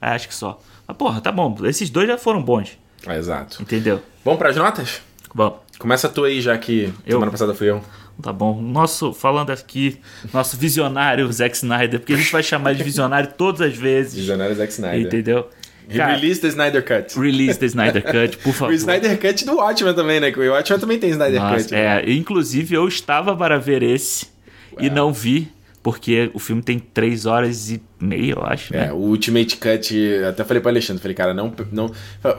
É, acho que só. Mas porra, tá bom. Esses dois já foram bons. Ah, exato. Entendeu? Vamos pras notas? Bom. Começa tu aí, já que Eu? semana passada fui eu. Tá bom. Nosso, falando aqui, nosso visionário Zack Snyder, porque a gente vai chamar de visionário todas as vezes. Visionário Zack Snyder. Entendeu? Cara, Release the Snyder Cut. release the Snyder Cut, por favor. O Snyder Cut do Watchmen também, né? O Watchmen também tem Snyder Nossa, Cut. né? é, inclusive eu estava para ver esse e não vi, porque o filme tem 3 horas e meia, eu acho, né? É, o Ultimate Cut, até falei pro Alexandre, falei, cara, não, não,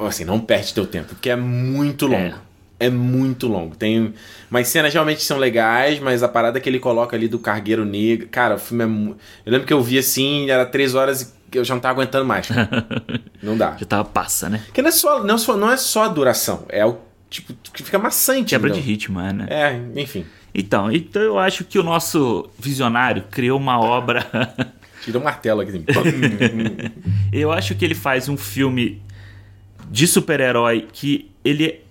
assim, não perde teu tempo, porque é muito longo. É. muito longo. Tem umas cenas realmente são legais, mas a parada que ele coloca ali do cargueiro negro, cara, o filme é mu... Eu lembro que eu vi assim, era três horas e eu já não tava aguentando mais. não dá. Já tava passa, né? Porque não é só, não, é só, não é só a duração, é o tipo que fica maçante. Quebra de entendeu? ritmo, é, né? É, enfim. Então, então eu acho que o nosso visionário criou uma obra. Tira um martelo aqui. Assim. eu acho que ele faz um filme de super-herói que ele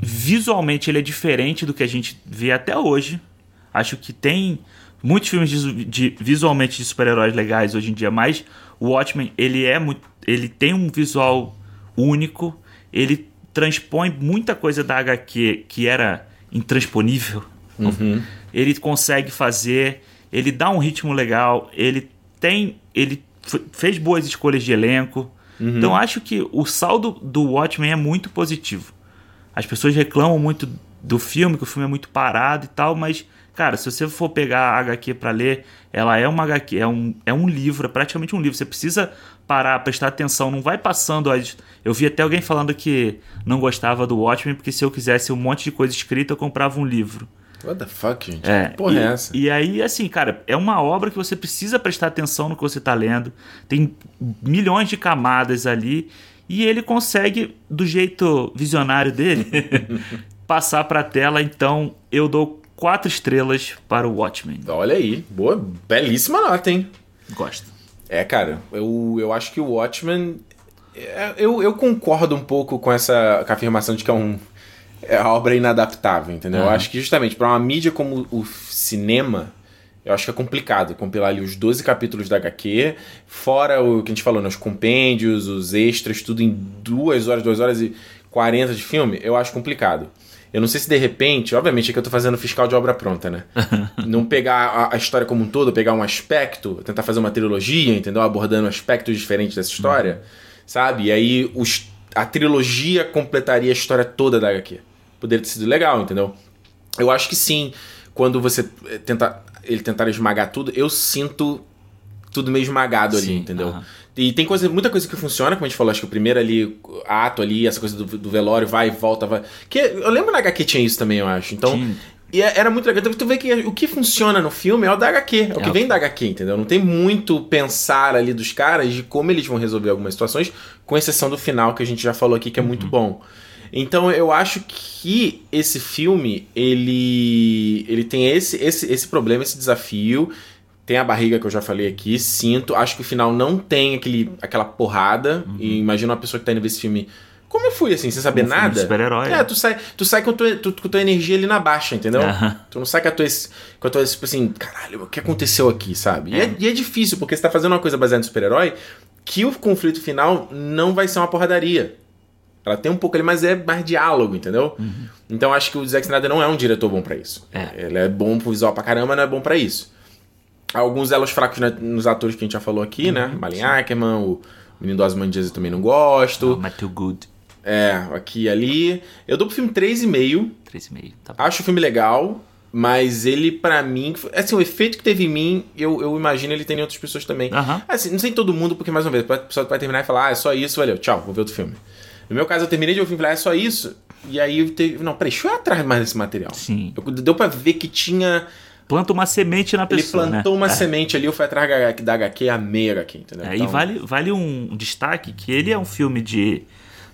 visualmente ele é diferente do que a gente vê até hoje. Acho que tem muitos filmes de, de- visualmente de super-heróis legais hoje em dia, mas o Watchmen ele é muito, ele tem um visual único, ele transpõe muita coisa da HQ que era intransponível. Ele consegue fazer, ele dá um ritmo legal, ele tem, ele fez boas escolhas de elenco. Então acho que o saldo do Watchmen é muito positivo. As pessoas reclamam muito do filme, que o filme é muito parado e tal, mas, cara, se você for pegar a HQ pra ler, ela é uma HQ, é um, é um livro, é praticamente um livro. Você precisa parar, prestar atenção, não vai passando as. Eu vi até alguém falando que não gostava do Watchmen, porque se eu quisesse um monte de coisa escrita, eu comprava um livro. What the fuck, gente? É, Que porra e, é essa? E aí, assim, cara, é uma obra que você precisa prestar atenção no que você tá lendo. Tem milhões de camadas ali. E ele consegue, do jeito visionário dele, passar pra tela. Então, eu dou quatro estrelas para o Watchmen. Olha aí, boa, belíssima nota, hein? Gosto. É, cara, eu, eu acho que o Watchmen. é, Eu, eu concordo um pouco com essa com a afirmação de que é um. É uma obra inadaptável, entendeu? Eu Aham. acho que justamente para uma mídia como o cinema, eu acho que é complicado compilar ali os 12 capítulos da HQ, fora o que a gente falou, né, os compêndios, os extras, tudo em duas horas, duas horas e 40 de filme, eu acho complicado. Eu não sei se de repente, obviamente é que eu tô fazendo fiscal de obra pronta, né? não pegar a, a história como um todo, pegar um aspecto, tentar fazer uma trilogia, entendeu? Abordando aspectos diferentes dessa história, sabe? E aí os, a trilogia completaria a história toda da HQ. Poderia ter sido legal, entendeu? Eu acho que sim, quando você eh, tenta ele tentar esmagar tudo, eu sinto tudo meio esmagado ali, Sim, entendeu? aham. E tem coisa, muita coisa que funciona, como a gente falou, acho que o primeiro ali, ato ali, essa coisa do, do velório, vai volta, vai. Que eu lembro na HQ tinha isso também, eu acho. Então, Tinha. e é- era muito legal. Então, tu vê que o que funciona no filme é o da HQ, é o que É o vem da HQ, entendeu? Não tem muito pensar ali dos caras de como eles vão resolver algumas situações, com exceção do final que a gente já falou aqui, que é muito bom. Então eu acho que esse filme, ele ele tem esse, esse, esse problema, esse desafio. Tem a barriga que eu já falei aqui, sinto. Acho que o final não tem aquele, aquela porrada. E imagina uma pessoa que tá indo ver esse filme. Como eu fui, assim, sem saber Um nada. super-herói. É, tu sai, tu sai com, a tua, tu- com tua energia ali na baixa, entendeu? Aham. Tu não sai com a tua, com a tua, tipo assim, caralho, o que aconteceu aqui, sabe? E, é, e é difícil, porque você tá fazendo uma coisa baseada em super-herói que o conflito final não vai ser uma porradaria. Ela tem um pouco ali, mas é mais diálogo, entendeu? Então acho que o Zack Snyder não é um diretor bom pra isso. É. Ele é bom pro visual pra caramba, não é bom pra isso. Alguns elos fracos né, nos atores que a gente já falou aqui, né? Malin Ackerman, o menino do Ozymandias eu também não gosto. Matthew Good, É, aqui e ali. Eu dou pro filme 3,5. 3,5. Tá bom. Acho o filme legal, mas ele, pra mim. Assim, o efeito que teve em mim, eu, eu imagino ele tem em outras pessoas também. Aham. Assim, não sei em todo mundo, porque, mais uma vez, a pessoa vai terminar e falar, ah, é só isso, valeu, tchau, vou ver outro filme. No meu caso, eu terminei de ver o filme e falei, ah, é só isso. E aí eu teve. Não, peraí, deixa eu ir atrás mais desse material. Sim. Eu- deu pra ver que tinha planta uma semente na Ele pessoa. plantou né? uma semente ali, eu fui atrás da- da HQ, amei a HQ, entendeu? É, Então, E vale, vale um destaque que ele é um filme de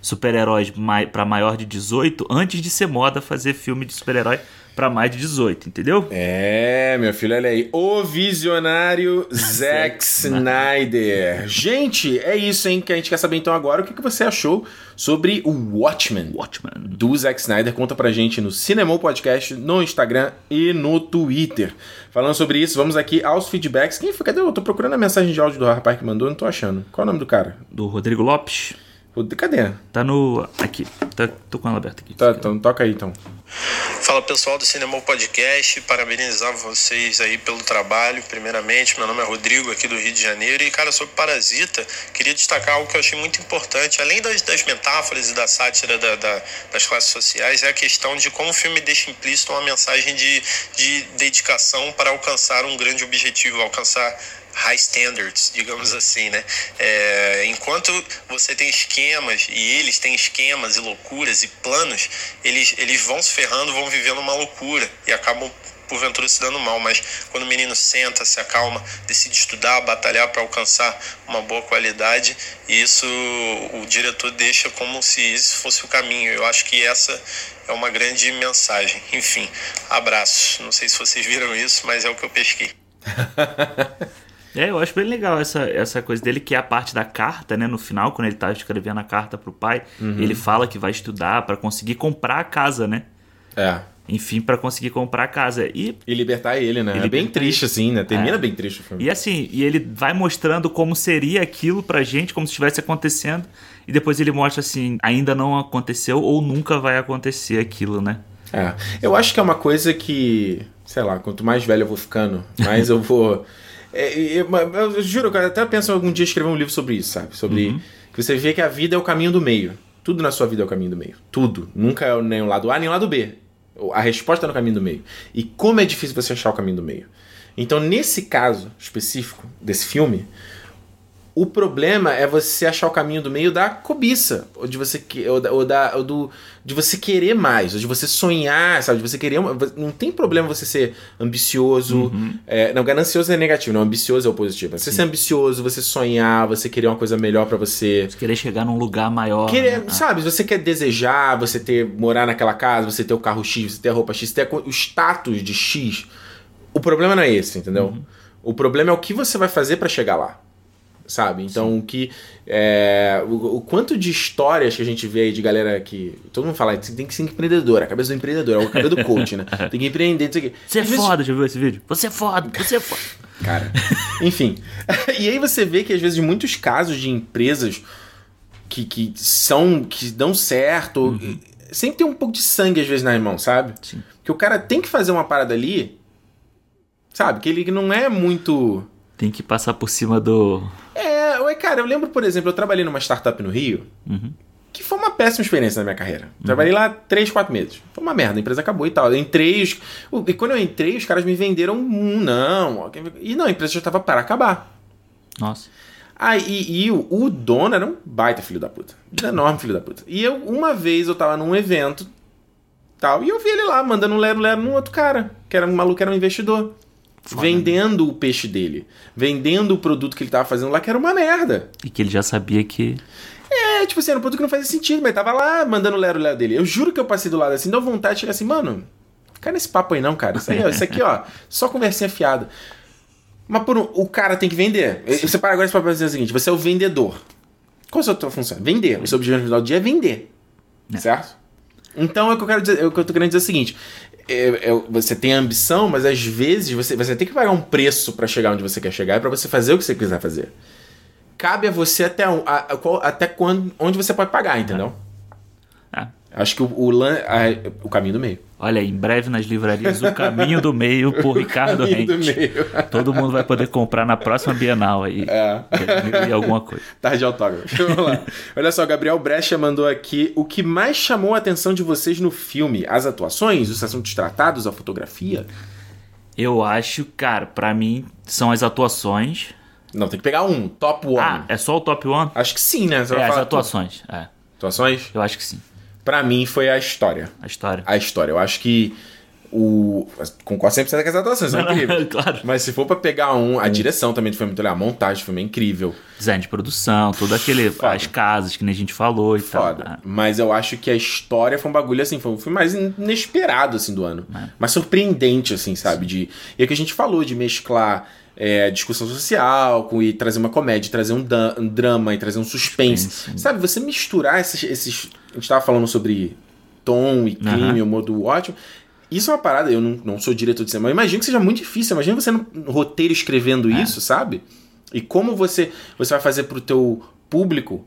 super-heróis para maior de 18 antes de ser moda fazer filme de super-herói para mais de 18, entendeu? É, meu filho, olha aí. O visionário Zack Snyder. Gente, é isso, hein? Que a gente quer saber então agora o que que você achou sobre o Watchmen. Watchmen. do Zack Snyder. Conta pra gente no Cinemou Podcast, no Instagram e no Twitter. Falando sobre isso, vamos aqui aos feedbacks. Quem foi? Cadê? Eu tô procurando a mensagem de áudio do rapaz que mandou, não tô achando. Qual é o nome do cara? Do Rodrigo Lopes. Cadê? Tá no. Aqui. Tá, tô com ela aberta aqui. Tá, então toca aí então. Fala pessoal do Cinema Podcast, parabenizar vocês aí pelo trabalho, primeiramente. Meu nome é Rodrigo, aqui do Rio de Janeiro. E, cara, sobre Parasita, queria destacar algo que eu achei muito importante, além das, das metáforas e da sátira da- da- das classes sociais, é a questão de como o filme deixa implícito uma mensagem de, de dedicação para alcançar um grande objetivo, alcançar high standards, digamos assim, né? É, enquanto você tem esquemas e eles têm esquemas e loucuras e planos, eles, eles vão se ferrando, vão vivendo uma loucura e acabam porventura se dando mal, mas quando o menino senta, se acalma, decide estudar, batalhar para alcançar uma boa qualidade, isso o diretor deixa como se isso fosse o caminho. Eu acho que essa é uma grande mensagem. Enfim, abraços. Não sei se vocês viram isso, mas é o que eu pesquei. É, eu acho bem legal essa, essa coisa dele, que é a parte da carta, né? No final, quando ele tá escrevendo a carta pro pai, ele fala que vai estudar para conseguir comprar a casa, né? É. Enfim, para conseguir comprar a casa. E E libertar ele, né? E é bem triste, assim, né? Termina É. bem triste o filme. E assim, e ele vai mostrando como seria aquilo pra gente, como se estivesse acontecendo, e depois ele mostra assim, ainda não aconteceu ou nunca vai acontecer aquilo, né? É. Eu acho que é uma coisa que, sei lá, quanto mais velho eu vou ficando, mais eu vou. É, eu, eu, eu juro, eu até penso algum dia escrever um livro sobre isso, sabe? Sobre que você vê que a vida é o caminho do meio. Tudo na sua vida é o caminho do meio. Tudo. Nunca é nem o lado A nem o lado B. A resposta é no caminho do meio. E como é difícil você achar o caminho do meio. Então, nesse caso específico desse filme, o problema é você achar o caminho do meio da cobiça, ou de você que- ou da, ou da- ou do de você querer mais, ou de você sonhar, sabe? De você querer, uma- não tem problema você ser ambicioso, é, não ganancioso é negativo, não ambicioso é o positivo. Você ser ambicioso, você sonhar, você querer uma coisa melhor pra você. Querer chegar num lugar maior. Querer, né? sabe, você quer desejar, você ter morar naquela casa, você ter o carro X, você ter a roupa X, ter o status de X. O problema não é esse, entendeu? O problema é o que você vai fazer pra chegar lá. Sabe? Então, o que. é, o, o quanto de histórias que a gente vê aí de galera que. Todo mundo fala, tem que ser empreendedor, a cabeça do empreendedor, a cabeça do coach, né? Tem que empreender, não sei o quê. Você é vezes- foda, já viu esse vídeo? Você é foda, você é foda. cara. Enfim. e aí você vê que às vezes muitos casos de empresas que, que são. que dão certo. Sempre tem um pouco de sangue, às vezes, na mão, sabe? Sim. Que o cara tem que fazer uma parada ali. Sabe? Que ele não é muito. Tem que passar por cima do. Ué, cara, eu lembro, por exemplo, eu trabalhei numa startup no Rio. Que foi uma péssima experiência na minha carreira. Trabalhei lá três, quatro meses. Foi uma merda, a empresa acabou e tal. Eu entrei, os- e quando eu entrei, os caras me venderam um não. E não, a empresa já estava para acabar. Nossa. Ah, e, e o, o dono era um baita filho da puta. Um enorme filho da puta. E eu, uma vez, eu tava num evento tal, e eu vi ele lá, mandando um lero-lero num outro cara, que era um maluco, que era um investidor. Vendendo o peixe dele. Vendendo o produto que ele tava fazendo lá, que era uma merda. E que ele já sabia que. É, tipo assim, era um produto que não fazia sentido, mas tava lá mandando o lero-lero dele. Eu juro que eu passei do lado assim, deu vontade de chegar assim, mano, fica nesse papo aí não, cara. Isso, aí, ó, isso aqui, ó, só conversinha fiada. Mas por um, o cara tem que vender. Você para agora para dizer o seguinte: você é o vendedor. Qual é a sua função? Vender. O seu objetivo no final do dia é vender. Certo? Então é o que eu quero dizer, é o que eu tô querendo dizer é o seguinte: é- é- você tem ambição, mas às vezes você, você tem que pagar um preço para chegar onde você quer chegar e para você fazer o que você quiser fazer. Cabe a você até, a- a- qual- até quando, onde você pode pagar, entendeu? Ah, Acho que o, o, a- o caminho do meio. Olha, em breve nas livrarias, O Caminho do Meio por Ricardo Rente. Todo mundo vai poder comprar na próxima Bienal aí. É. E alguma coisa. Tarde de autógrafo. Vamos lá. Olha só, Gabriel Brecha mandou aqui o que mais chamou a atenção de vocês no filme? As atuações, os assuntos tratados, a fotografia? Eu acho, cara, pra mim são as atuações. Não, tem que pegar um, top one. Ah, é só o top one? Acho que sim, né? Você É, as atuações. É. Atuações? eu acho que sim. Pra mim foi a história. A história. A história. Eu acho que o. Concordo 100% com as atuações, são incríveis. claro. Mas se for pra pegar um. A direção também do filme é muito legal, a montagem do filme é incrível. Design de produção, todo aquele. Foda. As casas que nem a gente falou e Foda. tal. Mas eu acho que a história foi um bagulho assim, foi um filme mais inesperado, assim, do ano. Mais surpreendente, assim, sabe? De, e é o que a gente falou, de mesclar. É, discussão social, com, e trazer uma comédia, trazer um, um drama e trazer um suspense. Suspense. Sabe, você misturar esses, esses. A gente tava falando sobre tom e crime, Aham. o modo ótimo. Isso é uma parada, eu não, não sou diretor de cinema, eu imagino que seja muito difícil. Imagina você no roteiro escrevendo É. isso, sabe? E como você, você vai fazer pro teu público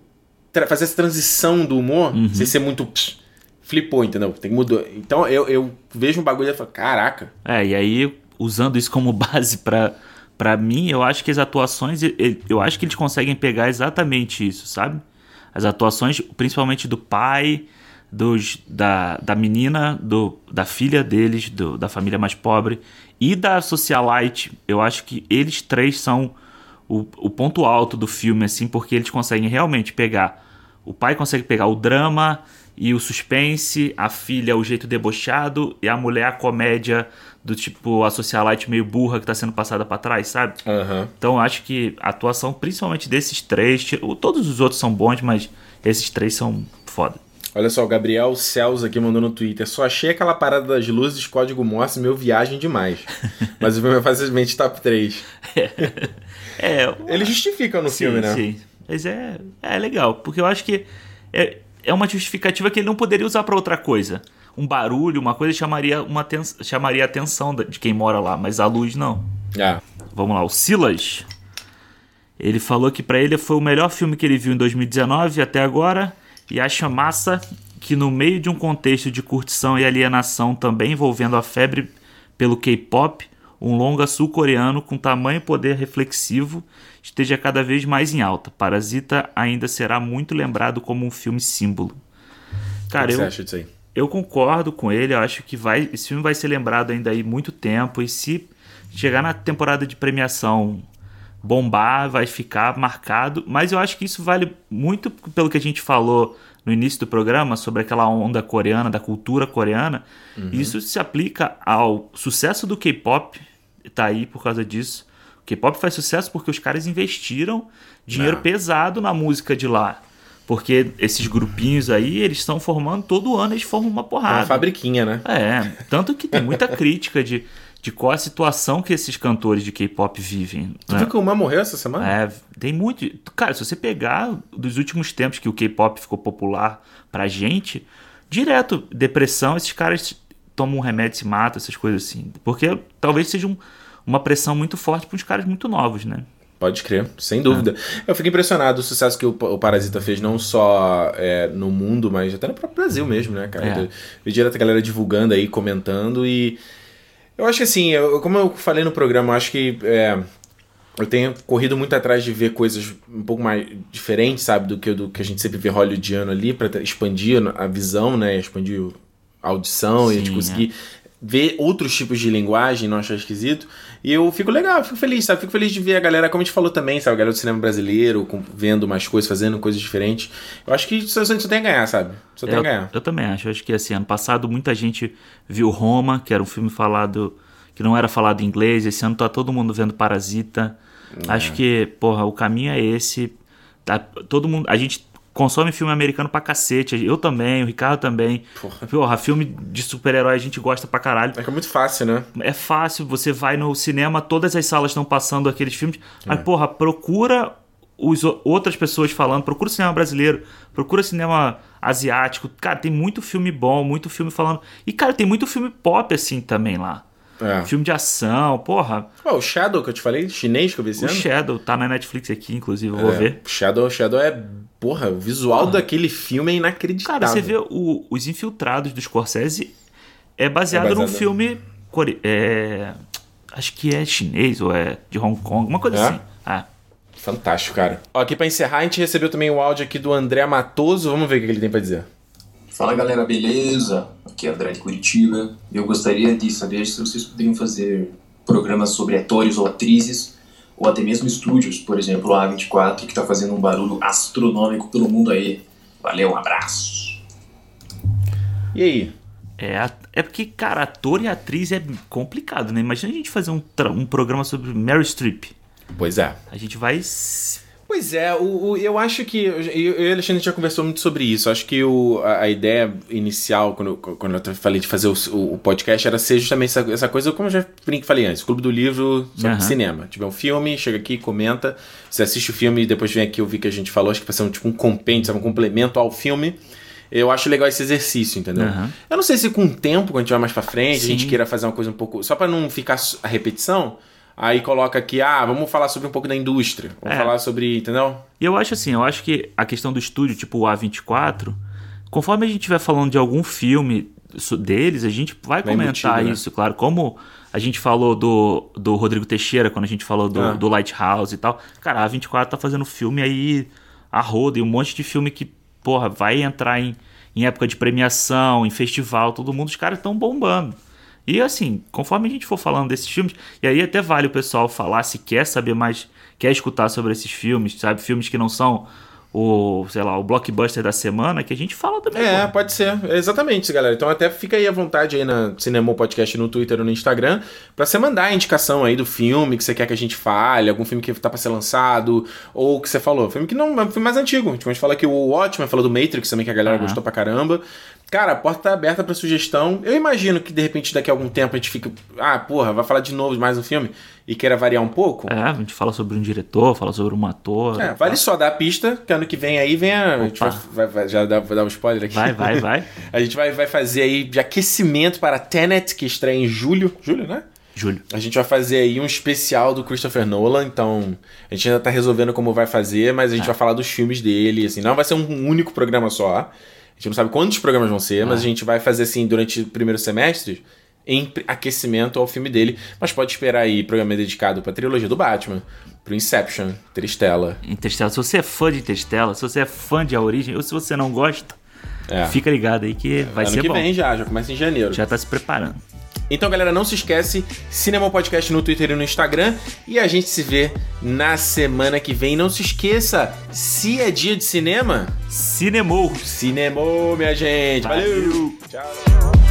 fazer essa transição do humor Uhum. sem ser muito pss, flipou, entendeu? Tem que mudar. Então eu, eu vejo um bagulho e falo, caraca. É, e aí, usando isso como base pra, pra mim, eu acho que as atuações, eu acho que eles conseguem pegar exatamente isso, sabe? As atuações, principalmente do pai, dos, da, da menina, do, da filha deles, do, da família mais pobre, e da socialite, eu acho que eles três são o, o ponto alto do filme, assim, porque eles conseguem realmente pegar. O pai consegue pegar o drama e o suspense, a filha o jeito debochado e a mulher a comédia do tipo a socialite meio burra que tá sendo passada pra trás, sabe? Aham. Então eu acho que a atuação, principalmente desses três, todos os outros são bons, mas esses três são foda. Olha só, o Gabriel Cels aqui mandou no Twitter. Só achei aquela parada das luzes, código Morse, meu viagem demais. Mas o filme é facilmente top 3. É, Ele justifica no sim, filme, né? sim. Mas é, é legal, porque eu acho que é, é uma justificativa que ele não poderia usar pra outra coisa. Um barulho, uma coisa chamaria, uma aten- chamaria a atenção de quem mora lá, mas a luz não. Ah, Vamos lá, o Silas. Ele falou que pra ele foi o melhor filme que ele viu em 2019 até agora e acha massa que no meio de um contexto de curtição e alienação também envolvendo a febre pelo K-pop, um longa sul-coreano com tamanho e poder reflexivo esteja cada vez mais em alta. Parasita ainda será muito lembrado como um filme símbolo. o Cara, que eu, você acha disso aí? eu concordo com ele, eu acho que vai, esse filme vai ser lembrado ainda aí muito tempo e se chegar na temporada de premiação bombar, vai ficar marcado, mas eu acho que isso vale muito pelo que a gente falou no início do programa sobre aquela onda coreana, da cultura coreana. Isso se aplica ao sucesso do K-pop, tá aí por causa disso. O K-pop faz sucesso porque os caras investiram dinheiro É. pesado na música de lá. Porque esses grupinhos aí, eles estão formando, todo ano eles formam uma É porrada. uma fabriquinha, né? É, tanto que tem muita crítica de, de qual a situação que esses cantores de K-pop vivem. Tu né? viu que o Man morreu essa semana? É, tem muito. Cara, se você pegar dos últimos tempos que o K-pop ficou popular pra gente, direto, depressão, esses caras tomam um remédio e se matam, essas coisas assim. Porque talvez seja um- uma pressão muito forte para uns caras muito novos, né? Pode crer, sem dúvida. Eu fico impressionado o sucesso que o, o Parasita fez, não só é, no mundo, mas até no próprio Brasil mesmo, né, cara? É. Eu vi direto a galera divulgando aí, comentando e. Eu acho que assim, eu- como eu falei no programa, eu acho que é, eu tenho corrido muito atrás de ver coisas um pouco mais diferentes, sabe, do que do que a gente sempre vê hollywoodiano ali, pra expandir a visão, né? Expandir a audição e a gente Sim, conseguir ver outros tipos de linguagem, não achar esquisito. E eu fico legal, fico feliz, sabe? Fico feliz de ver a galera, como a gente falou também, sabe? A galera do cinema brasileiro, com- vendo mais coisas, fazendo coisas diferentes. Eu acho que só, só só tem a ganhar, sabe? Só tem a Eu, ganhar. eu também acho. Eu acho que assim, ano passado muita gente viu Roma, que era um filme falado que não era falado em inglês. Esse ano tá todo mundo vendo Parasita. É. Acho que, porra, o caminho é esse. Tá- todo mundo, a gente consome filme americano pra cacete. Eu também, o Ricardo também. Porra. Porra, filme de super-herói a gente gosta pra caralho. É que é muito fácil, né? É fácil, você vai no cinema, todas as salas estão passando aqueles filmes. Mas, porra, procura os, outras pessoas falando, procura cinema brasileiro, procura cinema asiático. Cara, tem muito filme bom, muito filme falando. E, cara, tem muito filme pop assim também lá. É. Filme de ação, porra. Ó, o Shadow que eu te falei, chinês que eu vi esse O ano. Shadow tá na Netflix aqui, inclusive, eu vou É, ver. Shadow, Shadow é. Porra, o visual daquele filme é inacreditável. Cara, você vê o- Os Infiltrados do Scorsese é baseado, É baseado num no- filme. é, acho que é chinês ou é de Hong Kong, uma coisa É? assim. Ah. Fantástico, cara. Ó, aqui pra encerrar, a gente recebeu também o áudio aqui do André Matoso. Vamos ver o que ele tem pra dizer. Fala galera, beleza? Aqui é André de Curitiba. Eu gostaria de saber se vocês poderiam fazer programas sobre atores ou atrizes, ou até mesmo estúdios, por exemplo, a A24, que está fazendo um barulho astronômico pelo mundo aí. Valeu, um abraço! E aí? É, É porque, cara, ator e atriz é complicado, né? Imagina a gente fazer um, um programa sobre Mary Streep. Pois é. A gente vai Pois é, o, o, eu acho que. Eu, eu e o Alexandre já conversou muito sobre isso. Acho que o, a, a ideia inicial, quando, quando eu falei de fazer o, o podcast, era ser justamente essa, essa coisa, como eu já falei antes: Clube do Livro sobre uhum. cinema. Tiver um filme, chega aqui, comenta. Você assiste o filme e depois vem aqui ouvir que a gente falou. Acho que vai ser um, tipo, um compêndio, sabe, um complemento ao filme. Eu acho legal esse exercício, entendeu? Uhum. Eu não sei se com o tempo, quando a gente vai mais pra frente, Sim. a gente queira fazer uma coisa um pouco. Só para não ficar a repetição Aí coloca aqui, ah, vamos falar sobre um pouco da indústria. Vamos é. falar sobre, entendeu? E eu acho assim, eu acho que a questão do estúdio, tipo o A24, conforme a gente estiver falando de algum filme deles, a gente vai, vai comentar né? isso, né? claro. Como a gente falou do, do Rodrigo Teixeira, quando a gente falou do, ah. do Lighthouse e tal. Cara, a A24 tá fazendo filme aí a roda, e um monte de filme que, porra, vai entrar em, em época de premiação, em festival, todo mundo, os caras estão bombando. E assim, conforme a gente for falando desses filmes, e aí até vale o pessoal falar se quer saber mais, quer escutar sobre esses filmes, sabe? Filmes que não são o, sei lá, o blockbuster da semana, que a gente fala também. É, pode ser. Exatamente, galera. Então até fica aí à vontade aí na Cinema Podcast no Twitter ou no Instagram, pra você mandar a indicação aí do filme que você quer que a gente fale, algum filme que tá pra ser lançado, ou que você falou. Filme que não é um filme mais antigo. Tipo, a gente fala que o Watchmen falou do Matrix também, que a galera uhum. gostou pra caramba. Cara, a porta tá aberta para sugestão. Eu imagino que de repente daqui a algum tempo a gente fica. Ah, porra, vai falar de novo mais um filme e queira variar um pouco. É, a gente fala sobre um diretor, fala sobre um ator. É, vale só dar a pista, que ano que vem aí vem a. a gente vai, vai, já dá, vou dar um spoiler aqui. Vai, vai, vai. a gente vai, vai fazer aí de aquecimento para Tenet, que estreia em julho. Julho, né? Julho. A gente vai fazer aí um especial do Christopher Nolan, então a gente ainda tá resolvendo como vai fazer, mas a gente é. vai falar dos filmes dele, assim, não vai ser um único programa só. A gente não sabe quantos programas vão ser, ah. mas a gente vai fazer assim durante o primeiro semestre em aquecimento ao filme dele. Mas pode esperar aí programa dedicado pra trilogia do Batman, pro Inception, Interstellar. Interstellar. Se você é fã de Interstellar, se você é fã de A Origem, ou se você não gosta, é. fica ligado aí que vai ano ser que bom. vem já, já começa em janeiro. Já tá se preparando. Então, galera, não se esquece, Cinema Podcast no Twitter e no Instagram. E a gente se vê na semana que vem. Não se esqueça, se é dia de cinema, cinemou. Cinemou, minha gente. Valeu. Valeu. Tchau.